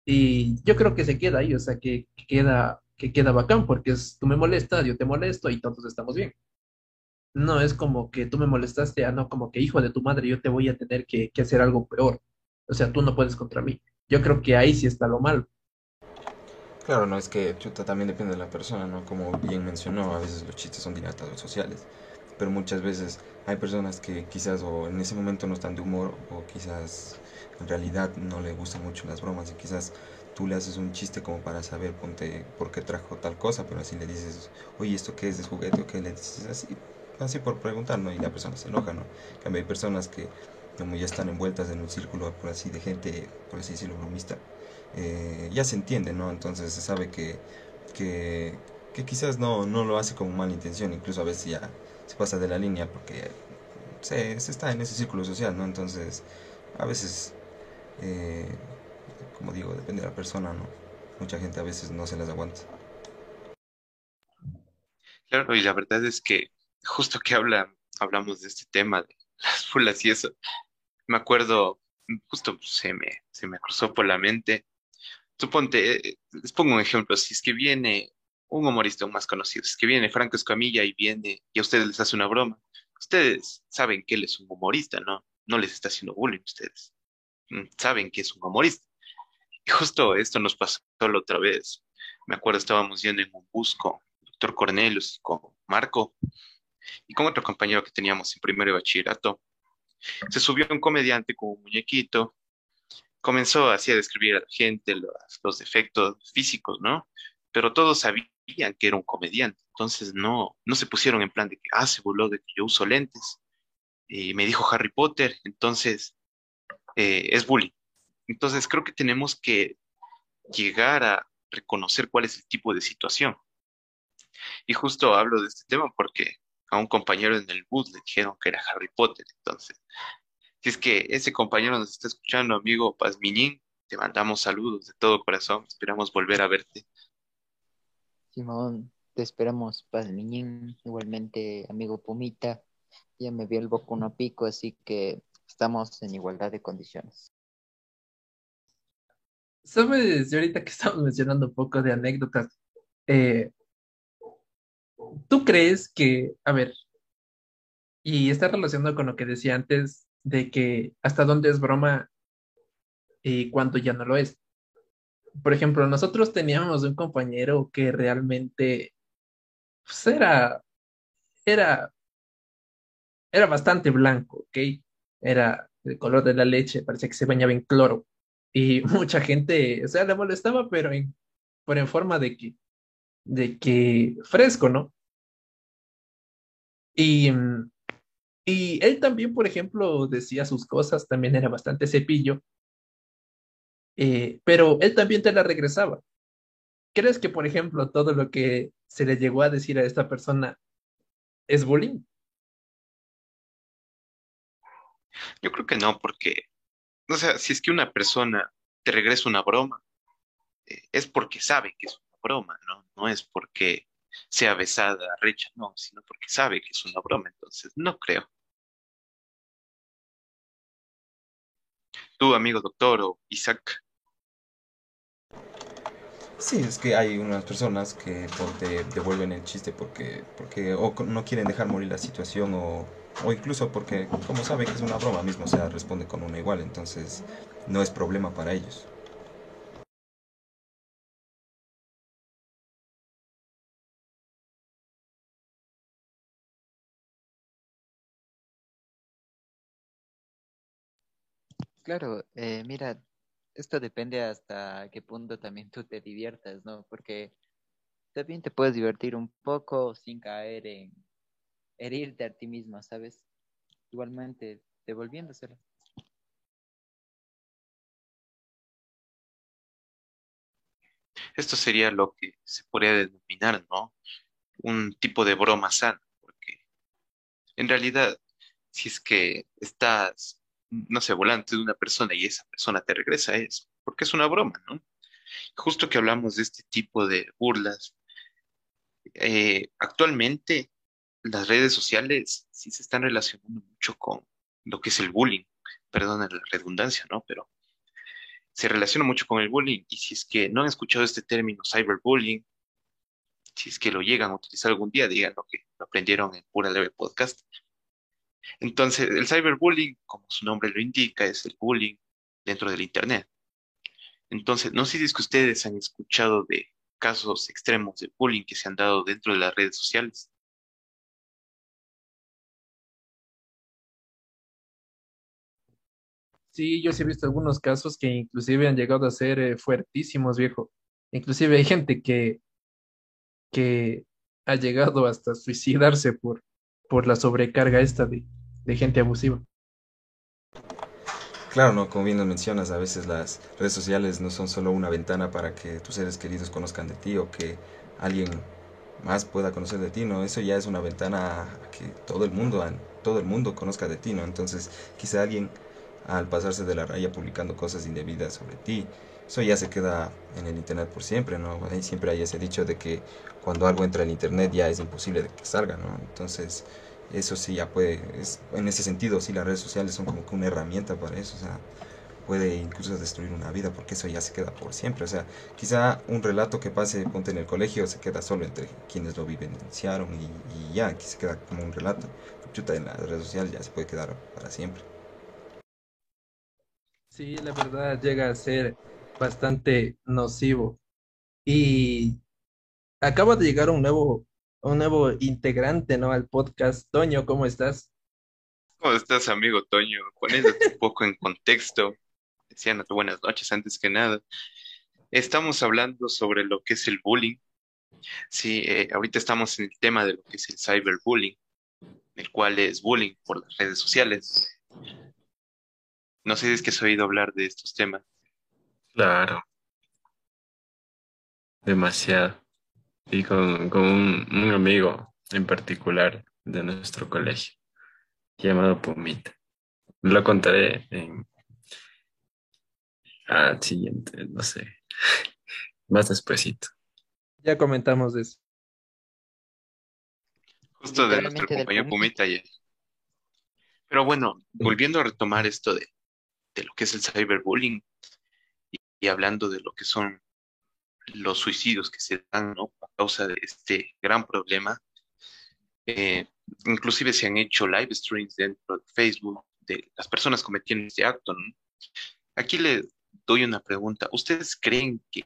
Y yo creo que se queda ahí, o sea, que, queda, que queda bacán, porque es, tú me molestas, yo te molesto y todos estamos bien. No es como que tú me molestaste, ah, no, como que hijo de tu madre, yo te voy a tener que, hacer algo peor. O sea, tú no puedes contra mí. Yo creo que ahí sí está lo malo. Claro, no es que chuta también depende de la persona, ¿no? Como bien mencionó, a veces los chistes son dilatadores sociales, pero muchas veces hay personas que quizás o en ese momento no están de humor o quizás en realidad no le gustan mucho las bromas y quizás tú le haces un chiste como para saber ponte por qué trajo tal cosa, pero así le dices, oye, ¿esto qué es de juguete? o qué le dices así, así por preguntar, ¿no? Y la persona se enoja, ¿no? También hay personas que como ya están envueltas en un círculo por así de gente, por así decirlo, bromista, eh, ya se entiende, ¿no? Entonces se sabe que, que, quizás no, no lo hace con mala intención, incluso a veces ya se pasa de la línea porque se, está en ese círculo social, ¿no? Entonces, a veces, eh, como digo, depende de la persona, ¿no? Mucha gente a veces no se las aguanta. Claro, y la verdad es que justo que habla, hablamos de este tema, de las fulas y eso, me acuerdo, justo se me, se me cruzó por la mente suponte, eh, les pongo un ejemplo, si es que viene un humorista más conocido, es que viene Franco Escamilla y viene y a ustedes les hace una broma, ustedes saben que él es un humorista, ¿no? No les está haciendo bullying ustedes. Mm, saben que es un humorista. Y justo esto nos pasó la otra vez. Me acuerdo, estábamos yendo en un bus con doctor Cornelius, con Marco y con otro compañero que teníamos en primero de bachillerato. Se subió un comediante con un muñequito comenzó así a describir a la gente los, defectos físicos, ¿no? Pero todos sabían que era un comediante, entonces no, no se pusieron en plan de que, ah, se burló de que yo uso lentes, y me dijo Harry Potter, entonces eh, es bullying. Entonces creo que tenemos que llegar a reconocer cuál es el tipo de situación. Y justo hablo de este tema porque a un compañero en el bus le dijeron que era Harry Potter, entonces si es que ese compañero nos está escuchando, amigo Pazminín, te mandamos saludos de todo corazón. Esperamos volver a verte. Simón, te esperamos, Pazminín. Igualmente, amigo Pumita. Ya me vi el boco a pico, así que estamos en igualdad de condiciones. Sabes, ahorita que estamos mencionando un poco de anécdotas, eh, ¿tú crees que, a ver, y está relacionado con lo que decía antes de que hasta dónde es broma y cuánto ya no lo es. Por ejemplo, nosotros teníamos un compañero que realmente pues, era, era, era bastante blanco, ¿ok? Era el color de la leche, parecía que se bañaba en cloro. Y mucha gente, o sea, le molestaba, pero en, pero en forma de que, de que fresco, ¿no? Y, y él también, por ejemplo, decía sus cosas, también era bastante cepillo, eh, pero él también te la regresaba. ¿Crees que, por ejemplo, todo lo que se le llegó a decir a esta persona es bullying? Yo creo que no, porque, o sea, si es que una persona te regresa una broma, eh, es porque sabe que es una broma, ¿no? No es porque sea besada, recha, no, sino porque sabe que es una broma, entonces no creo. Tu amigo doctor o Isaac. Sí, es que hay unas personas que te devuelven el chiste porque, porque o no quieren dejar morir la situación o, o incluso porque como saben que es una broma mismo, o sea, responde con una igual, entonces no es problema para ellos. Claro, eh, mira, esto depende hasta qué punto también tú te diviertas, ¿no? Porque también te puedes divertir un poco sin caer en herirte a ti mismo, ¿sabes? Igualmente, devolviéndoselo. Esto sería lo que se podría denominar, ¿no? Un tipo de broma sana, porque en realidad, si es que estás, no sé, volante de una persona y esa persona te regresa eso, porque es una broma, ¿no? Justo que hablamos de este tipo de burlas, eh, actualmente las redes sociales sí se están relacionando mucho con lo que es el bullying, perdón la redundancia, ¿no? Pero se relaciona mucho con el bullying y si es que no han escuchado este término cyberbullying, si es que lo llegan a utilizar algún día, digan lo que lo aprendieron en Pura Leve Podcast. Entonces, el cyberbullying, como su nombre lo indica, es el bullying dentro del Internet. Entonces, no sé si es que ustedes han escuchado de casos extremos de bullying que se han dado dentro de las redes sociales. Sí, yo sí he visto algunos casos que inclusive han llegado a ser eh, fuertísimos, viejo. Inclusive hay gente que, que ha llegado hasta suicidarse por, por la sobrecarga esta de, gente abusiva. Claro, no, como bien nos mencionas, a veces las redes sociales no son solo una ventana para que tus seres queridos conozcan de ti o que alguien más pueda conocer de ti, ¿no? Eso ya es una ventana a que todo el mundo, todo el mundo conozca de ti, ¿no? Entonces, quizá alguien al pasarse de la raya publicando cosas indebidas sobre ti. Eso ya se queda en el Internet por siempre, ¿no? Ahí siempre hay ese dicho de que cuando algo entra en Internet ya es imposible de que salga, ¿no? Entonces, eso sí ya puede, es, en ese sentido, sí las redes sociales son como que una herramienta para eso, o sea, puede incluso destruir una vida porque eso ya se queda por siempre, o sea, quizá un relato que pase, ponte en el colegio, se queda solo entre quienes lo vivenciaron y, y ya, aquí se queda como un relato, chuta, en las redes sociales ya se puede quedar para siempre. Sí, la verdad llega a ser bastante nocivo. Y acaba de llegar un nuevo, un nuevo integrante, ¿no? Al podcast. Toño, ¿cómo estás? ¿Cómo estás, amigo Toño? Poniéndote un poco en contexto, decían buenas noches antes que nada. Estamos hablando sobre lo que es el bullying. Sí, eh, ahorita estamos en el tema de lo que es el cyberbullying, el cual es bullying por las redes sociales. No sé si es que has oído hablar de estos temas. Claro, demasiado. Y con, con un, un amigo en particular de nuestro colegio, llamado Pumita. Lo contaré en al siguiente, no sé, más despuesito. Ya comentamos de eso. Justo de nuestro compañero Pumita. Pumita ayer. Pero bueno, volviendo a retomar esto de, de lo que es el cyberbullying y, hablando de lo que son los suicidios que se dan, ¿no? a causa de este gran problema. Eh, inclusive se han hecho live streams dentro de Facebook de las personas cometiendo este acto. ¿no? Aquí le doy una pregunta. ¿Ustedes creen que,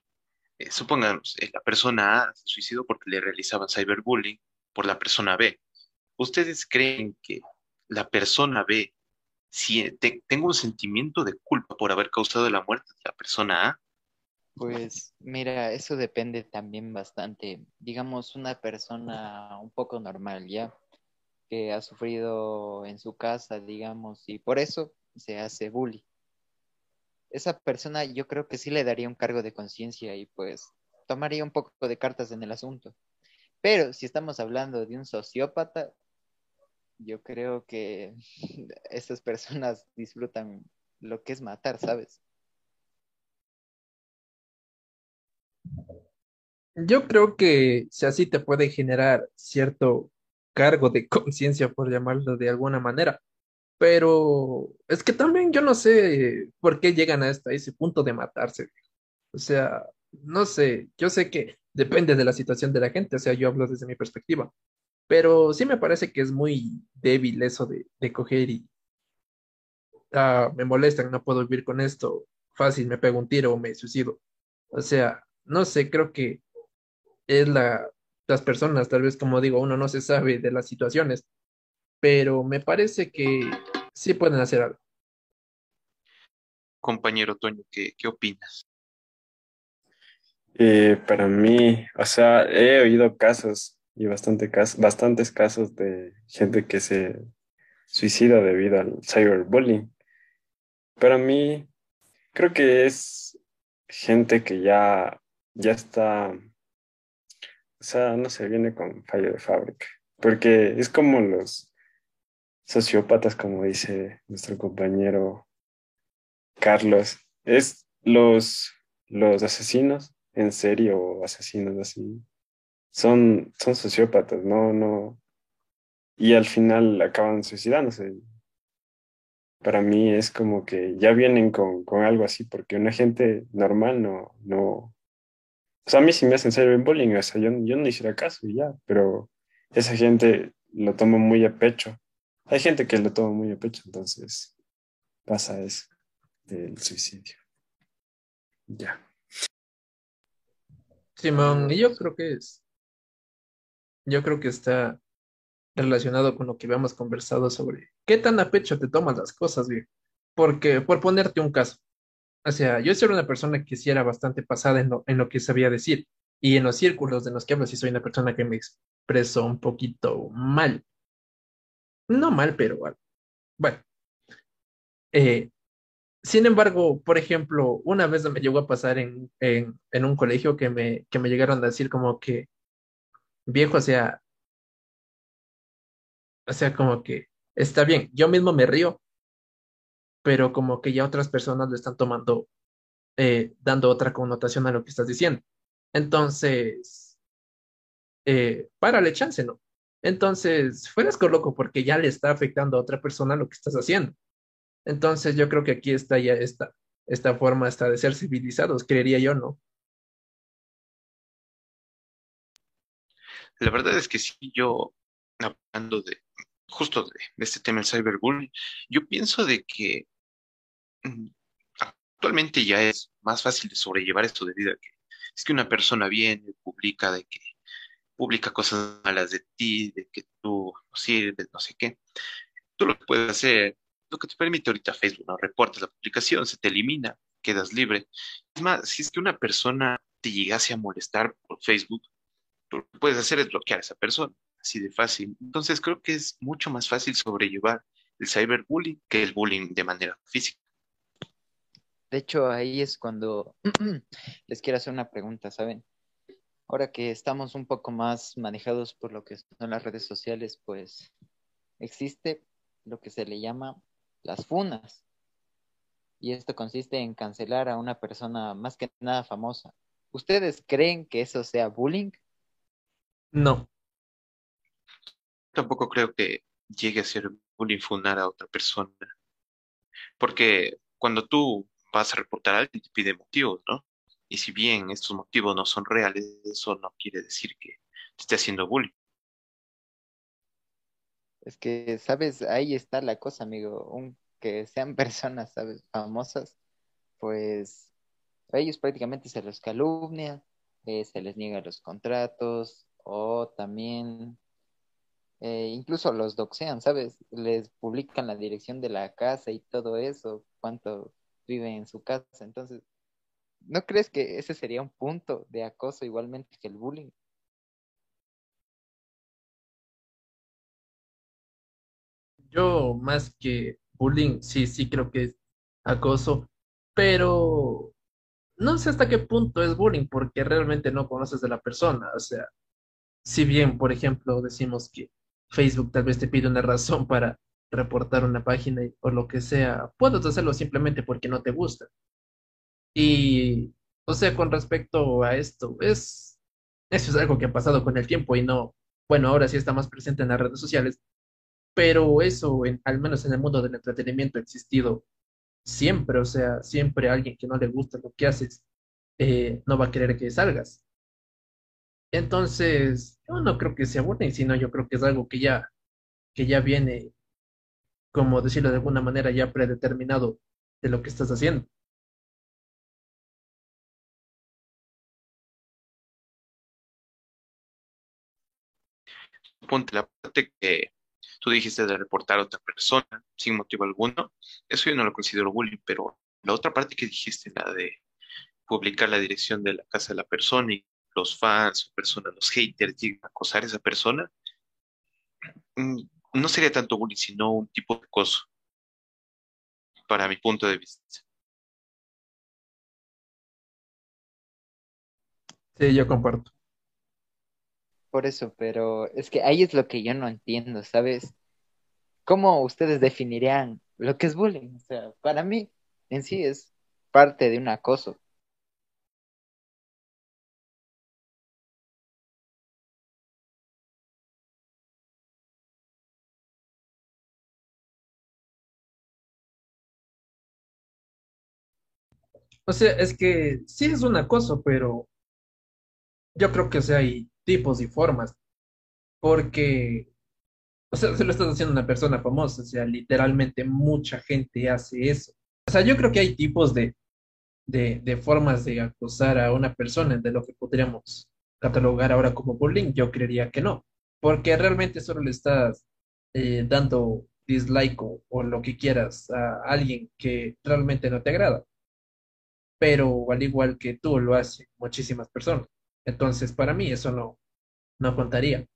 eh, supongamos, eh, la persona A se suicidó porque le realizaban cyberbullying por la persona B? ¿Ustedes creen que la persona B, si te- tengo un sentimiento de culpa por haber causado la muerte de la persona A, Pues mira, eso depende también bastante. Digamos, una persona un poco normal, ¿ya? Que ha sufrido en su casa, digamos, y por eso se hace bullying. Esa persona yo creo que sí le daría un cargo de conciencia y pues tomaría un poco de cartas en el asunto. Pero si estamos hablando de un sociópata, yo creo que esas personas disfrutan lo que es matar, ¿sabes? Yo creo que si así te puede generar cierto cargo de conciencia, por llamarlo de alguna manera, pero es que también yo no sé por qué llegan hasta ese punto de matarse. O sea, no sé, yo sé que depende de la situación de la gente, o sea, yo hablo desde mi perspectiva, pero sí me parece que es muy débil eso de, de coger y ah, me molestan, no puedo vivir con esto, fácil, me pego un tiro o me suicido. O sea, no sé, creo que es la, las personas, tal vez como digo, uno no se sabe de las situaciones, pero me parece que sí pueden hacer algo. compañero Toño, ¿qué, qué opinas? Eh, para mí, o sea, he oído casos y bastante cas- bastantes casos de gente que se suicida debido al cyberbullying. Para mí, creo que es gente que ya, ya está, o sea, no se viene con fallo de fábrica, porque es como los sociópatas, como dice nuestro compañero Carlos, es los, los asesinos en serio asesinos así, son, son sociópatas, no, no, y al final acaban suicidándose. Para mí es como que ya vienen con, con algo así, porque una gente normal no, no, o sea, a mí si me hacen cyberbullying, o sea, yo, yo no hiciera caso y ya, pero esa gente lo toma muy a pecho. Hay gente que lo toma muy a pecho, entonces pasa eso del suicidio. Ya. Simón, yo creo que es, yo creo que está relacionado con lo que habíamos conversado sobre qué tan a pecho te tomas las cosas, viejo. Porque, por ponerte un caso, o sea, yo soy una persona que sí era bastante pasada en lo, en lo que sabía decir, y en los círculos de los que hablo, sí soy una persona que me expreso un poquito mal. No mal, pero bueno. Eh, sin embargo, por ejemplo, una vez me llegó a pasar en, en, en un colegio que me, que me llegaron a decir como que, viejo, o sea, o sea, como que está bien, yo mismo me río, pero como que ya otras personas le están tomando, eh, dando otra connotación a lo que estás diciendo. Entonces, eh, párale chance, ¿no? Entonces, fueras con loco porque ya le está afectando a otra persona lo que estás haciendo. Entonces, yo creo que aquí está ya esta, esta forma hasta de ser civilizados, creería yo, ¿no? La verdad es que sí, yo, hablando de justo de, de este tema del cyberbullying, yo pienso de que mm, actualmente ya es más fácil de sobrellevar esto debido a que es que una persona viene, publica de que publica cosas malas de ti, de que tú no sirves, no sé qué. Tú lo puedes hacer, lo que te permite ahorita Facebook, ¿no? Reportas la publicación, se te elimina, quedas libre. Es más, si es que una persona te llegase a molestar por Facebook, lo que puedes hacer es bloquear a esa persona, así de fácil. Entonces creo que es mucho más fácil sobrellevar el cyberbullying que el bullying de manera física. De hecho, ahí es cuando les quiero hacer una pregunta, ¿saben? Ahora que estamos un poco más manejados por lo que son las redes sociales, pues existe lo que se le llama las funas. Y esto consiste en cancelar a una persona más que nada famosa. ¿Ustedes creen que eso sea bullying? No. Tampoco creo que llegue a ser bullying funar a otra persona, porque cuando tú vas a reportar a alguien te pide motivos, ¿no? Y si bien estos motivos no son reales, eso no quiere decir que te esté haciendo bullying. Es que, ¿sabes? Ahí está la cosa, amigo. Un, que sean personas, ¿sabes? Famosas, pues a ellos prácticamente se los calumnia, eh, se les niega los contratos o también eh, incluso los doxean, ¿sabes? Les publican la dirección de la casa y todo eso, cuánto vive en su casa. Entonces, ¿no crees que ese sería un punto de acoso igualmente que el bullying? Yo más que bullying, sí, sí creo que es acoso, pero no sé hasta qué punto es bullying porque realmente no conoces de la persona. O sea, si bien, por ejemplo, decimos que Facebook tal vez te pide una razón para reportar una página o lo que sea, puedes hacerlo simplemente porque no te gusta. Y, o sea, con respecto a esto, es, eso es algo que ha pasado con el tiempo y no, bueno, ahora sí está más presente en las redes sociales, pero eso, al menos en el mundo del entretenimiento, ha existido siempre, o sea, siempre alguien que no le gusta lo que haces, eh, no va a querer que salgas. Entonces, yo no creo que sea bullying, sino yo creo que es algo que ya, que ya viene, como decirlo de alguna manera, ya predeterminado de lo que estás haciendo. Ponte la parte que tú dijiste de reportar a otra persona sin motivo alguno, eso yo no lo considero bullying, pero la otra parte que dijiste, la de publicar la dirección de la casa de la persona y los fans personas, los haters, llegan a acosar a esa persona, mm, no sería tanto bullying, sino un tipo de acoso, para mi punto de vista. Sí, yo comparto. Por eso, pero es que ahí es lo que yo no entiendo, ¿sabes? ¿Cómo ustedes definirían lo que es bullying? O sea, para mí en sí es parte de un acoso. O sea, es que sí es un acoso, pero yo creo que o sea, hay tipos y formas, porque, o sea, se lo estás haciendo a una persona famosa, o sea, literalmente mucha gente hace eso. O sea, yo creo que hay tipos de, de, de formas de acosar a una persona de lo que podríamos catalogar ahora como bullying. Yo creería que no, porque realmente solo le estás eh, dando dislike o, o lo que quieras a alguien que realmente no te agrada, pero al igual que tú lo hacen muchísimas personas. Entonces, para mí eso no, no contaría.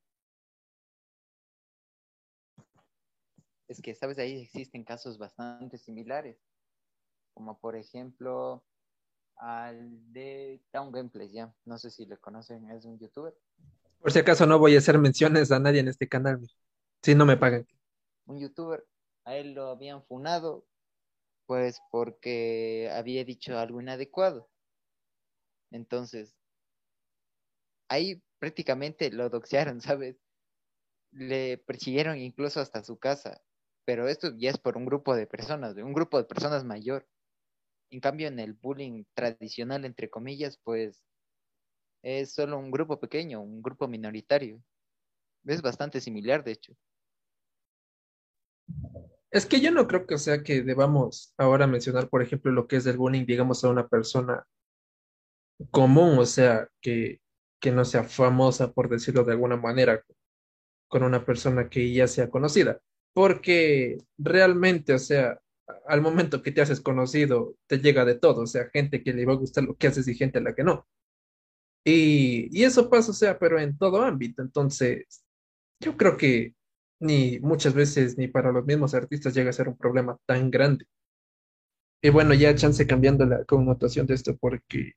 Es que, ¿sabes? Ahí existen casos bastante similares, como por ejemplo al de Town Gameplays, ya. No sé si le conocen, es un youtuber. Por si acaso no voy a hacer menciones a nadie en este canal, si no me pagan. Un youtuber, a él lo habían funado, pues porque había dicho algo inadecuado. Entonces, ahí prácticamente lo doxearon, ¿sabes? Le persiguieron incluso hasta su casa, pero esto ya es por un grupo de personas, un grupo de personas mayor. En cambio, en el bullying tradicional, entre comillas, pues es solo un grupo pequeño, un grupo minoritario. Es bastante similar, de hecho. Es que yo no creo que sea que debamos ahora mencionar, por ejemplo, lo que es el bullying, digamos, a una persona común, o sea, que, que no sea famosa, por decirlo de alguna manera, con una persona que ya sea conocida. Porque realmente, o sea, al momento que te haces conocido, te llega de todo, o sea, gente que le va a gustar lo que haces y gente a la que no. Y, y eso pasa, o sea, pero en todo ámbito. Entonces, yo creo que ni muchas veces ni para los mismos artistas llega a ser un problema tan grande. Y bueno, ya chance cambiando la connotación de esto porque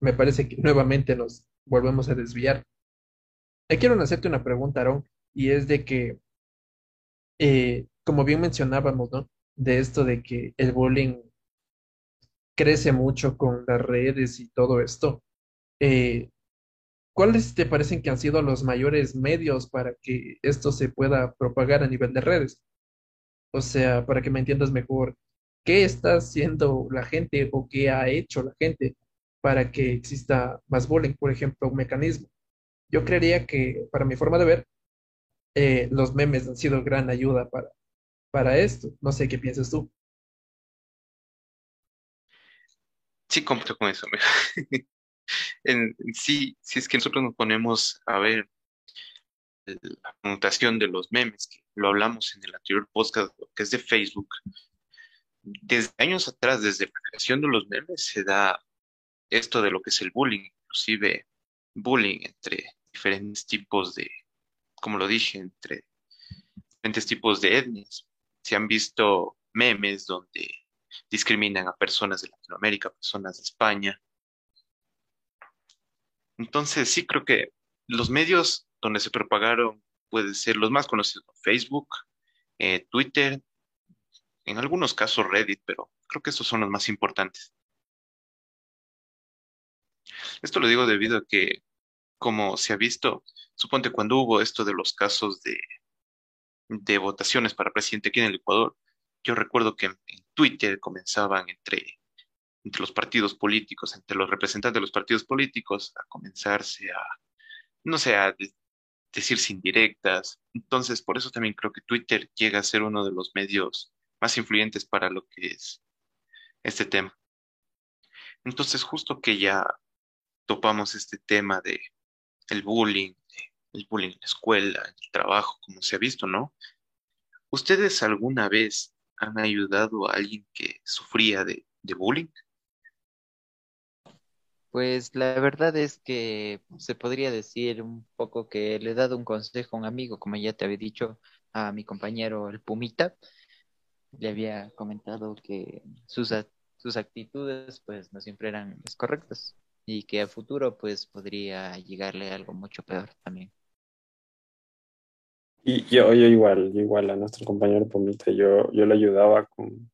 me parece que nuevamente nos volvemos a desviar. Eh, quiero hacerte una pregunta, Aaron, y es de que, eh, como bien mencionábamos, ¿no? De esto de que el bullying crece mucho con las redes y todo esto. Eh, ¿cuáles te parecen que han sido los mayores medios para que esto se pueda propagar a nivel de redes? O sea, para que me entiendas mejor, ¿qué está haciendo la gente o qué ha hecho la gente para que exista más bullying? Por ejemplo, un mecanismo. Yo creería que, para mi forma de ver, eh, los memes han sido gran ayuda para, para esto. No sé qué piensas tú. Sí, compro con eso. En, sí, si es que nosotros nos ponemos a ver la connotación de los memes, que lo hablamos en el anterior podcast, que es de Facebook. Desde años atrás, desde la creación de los memes, se da esto de lo que es el bullying, inclusive bullying entre diferentes tipos de, como lo dije, entre diferentes tipos de etnias. Se han visto memes donde discriminan a personas de Latinoamérica, personas de España. Entonces, sí creo que los medios donde se propagaron pueden ser los más conocidos, Facebook, eh, Twitter, en algunos casos Reddit, pero creo que estos son los más importantes. Esto lo digo debido a que, como se ha visto, suponte cuando hubo esto de los casos de, de votaciones para presidente aquí en el Ecuador, yo recuerdo que en, Twitter comenzaban entre, entre los partidos políticos, entre los representantes de los partidos políticos, a comenzarse a, no sé, a decirse indirectas. Entonces, por eso también creo que Twitter llega a ser uno de los medios más influyentes para lo que es este tema. Entonces, justo que ya topamos este tema de el bullying, el bullying en la escuela, en el trabajo, como se ha visto, ¿no? ¿Ustedes alguna vez han ayudado a alguien que sufría de, de bullying? Pues la verdad es que se podría decir un poco que le he dado un consejo a un amigo, como ya te había dicho a mi compañero el Pumita. Le había comentado que sus, sus actitudes pues no siempre eran las correctas y que a futuro pues podría llegarle algo mucho peor también. Y yo, yo igual, igual a nuestro compañero Pumita, yo, yo le ayudaba con,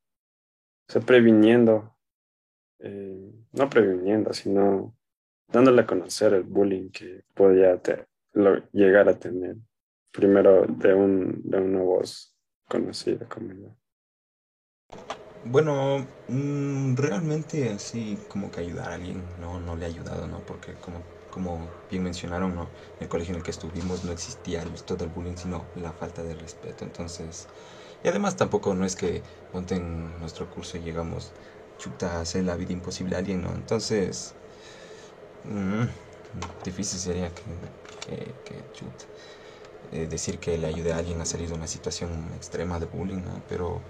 o previniendo eh, no previniendo, sino dándole a conocer el bullying que podía llegar a tener. Primero de, un, de una voz conocida como yo. Bueno, mm, realmente así como que ayudar a alguien, no, no le ha ayudado, ¿no? Porque como, como bien mencionaron, ¿no? En el colegio en el que estuvimos no existía esto del bullying, sino la falta de respeto. Entonces, y además tampoco no es que en nuestro curso llegamos chuta, hacer la vida imposible a alguien, ¿no? Entonces, mm, difícil sería que, chuta, eh, decir que le ayude a alguien a salir de una situación extrema de bullying, ¿no? Pero,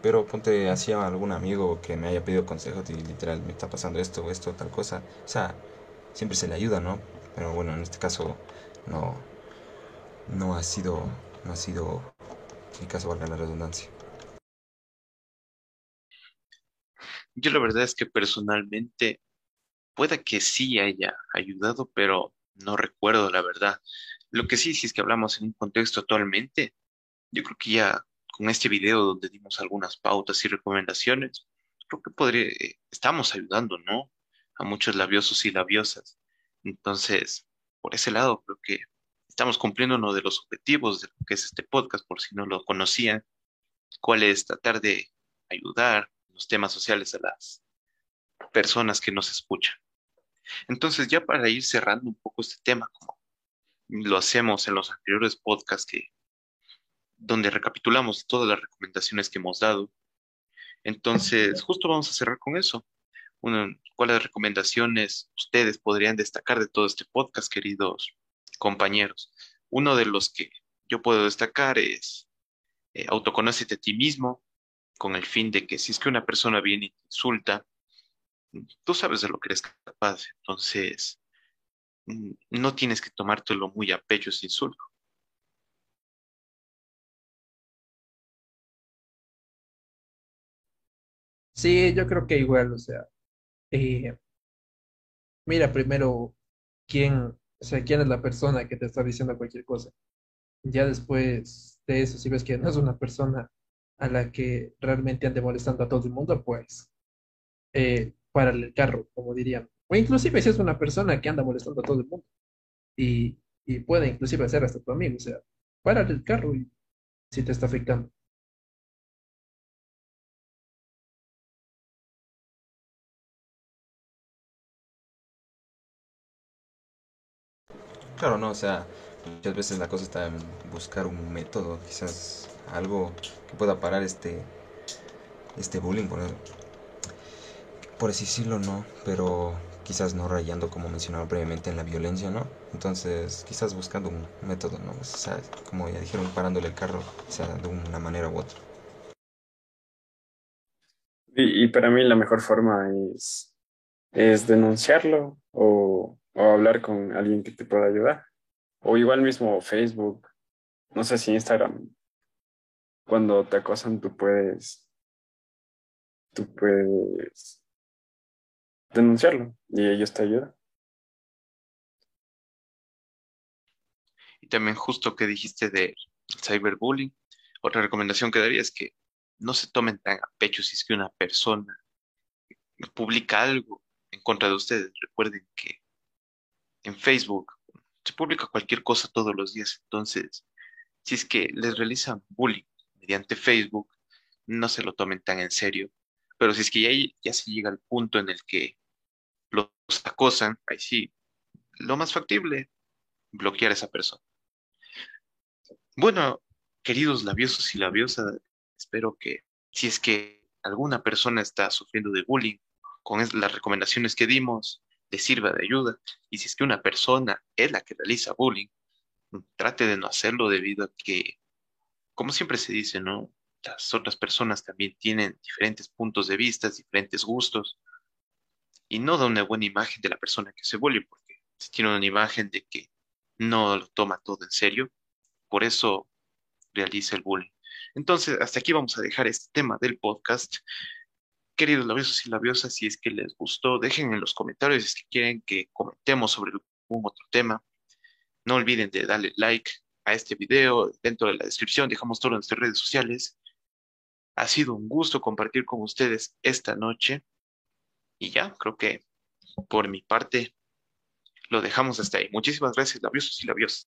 pero ponte hacia algún amigo que me haya pedido consejos y literal me está pasando esto esto, tal cosa. O sea, siempre se le ayuda, ¿no? Pero bueno, en este caso no, no ha sido, no ha sido mi caso, valga la redundancia. Yo la verdad es que personalmente pueda que sí haya ayudado, pero no recuerdo la verdad. Lo que sí, si es que hablamos en un contexto actualmente, yo creo que ya con este video donde dimos algunas pautas y recomendaciones, creo que podría, eh, estamos ayudando, ¿no? A muchos labiosos y labiosas. Entonces, por ese lado, creo que estamos cumpliendo uno de los objetivos de lo que es este podcast, por si no lo conocían, cuál es tratar de ayudar, los temas sociales a las personas que nos escuchan. Entonces, ya para ir cerrando un poco este tema, como lo hacemos en los anteriores podcasts que donde recapitulamos todas las recomendaciones que hemos dado. Entonces, justo vamos a cerrar con eso. ¿Cuáles recomendaciones ustedes podrían destacar de todo este podcast, queridos compañeros? Uno de los que yo puedo destacar es eh, autoconócete a ti mismo, con el fin de que si es que una persona viene y te insulta, tú sabes de lo que eres capaz, entonces mm, no tienes que tomártelo muy a pecho ese insulto. Sí, yo creo que igual, o sea, eh, mira primero quién, o sea, quién es la persona que te está diciendo cualquier cosa. Ya después de eso, si ves que no es una persona a la que realmente ande molestando a todo el mundo, pues eh, para el carro, como dirían. O inclusive si es una persona que anda molestando a todo el mundo y, y puede inclusive ser hasta tu amigo, o sea, para el carro y si te está afectando. Claro, no, o sea, muchas veces la cosa está en buscar un método, quizás algo que pueda parar este, este bullying, por, por así decirlo, ¿no? Pero quizás no rayando, como mencionaba previamente, en la violencia, ¿no? Entonces, quizás buscando un método, ¿no? Como ya dijeron, parándole el carro, sea, de una manera u otra. Y, y para mí la mejor forma es, es denunciarlo o, o hablar con alguien que te pueda ayudar. O igual mismo Facebook, no sé si Instagram, cuando te acosan tú puedes, tú puedes denunciarlo y ellos te ayudan. Y también justo que dijiste de cyberbullying, otra recomendación que daría es que no se tomen tan a pecho si es que una persona publica algo en contra de ustedes. Recuerden que en Facebook se publica cualquier cosa todos los días, entonces si es que les realizan bullying mediante Facebook, no se lo tomen tan en serio. Pero si es que ya, ya se llega al punto en el que los acosan, ahí sí, lo más factible, bloquear a esa persona. Bueno, queridos labiosos y labiosas, espero que si es que alguna persona está sufriendo de bullying, con las recomendaciones que dimos, le sirva de ayuda. Y si es que una persona es la que realiza bullying, trate de no hacerlo debido a que, como siempre se dice, ¿no? Las otras personas también tienen diferentes puntos de vista, diferentes gustos, y no da una buena imagen de la persona que se bully, porque se tiene una imagen de que no lo toma todo en serio, por eso realiza el bullying. Entonces, hasta aquí vamos a dejar este tema del podcast. Queridos labiosos y labiosas, si es que les gustó, dejen en los comentarios si es que quieren que comentemos sobre algún otro tema. No olviden de darle like a este video. Dentro de la descripción dejamos todas nuestras redes sociales. Ha sido un gusto compartir con ustedes esta noche. Y ya, creo que por mi parte lo dejamos hasta ahí. Muchísimas gracias, labiosos y labiosas.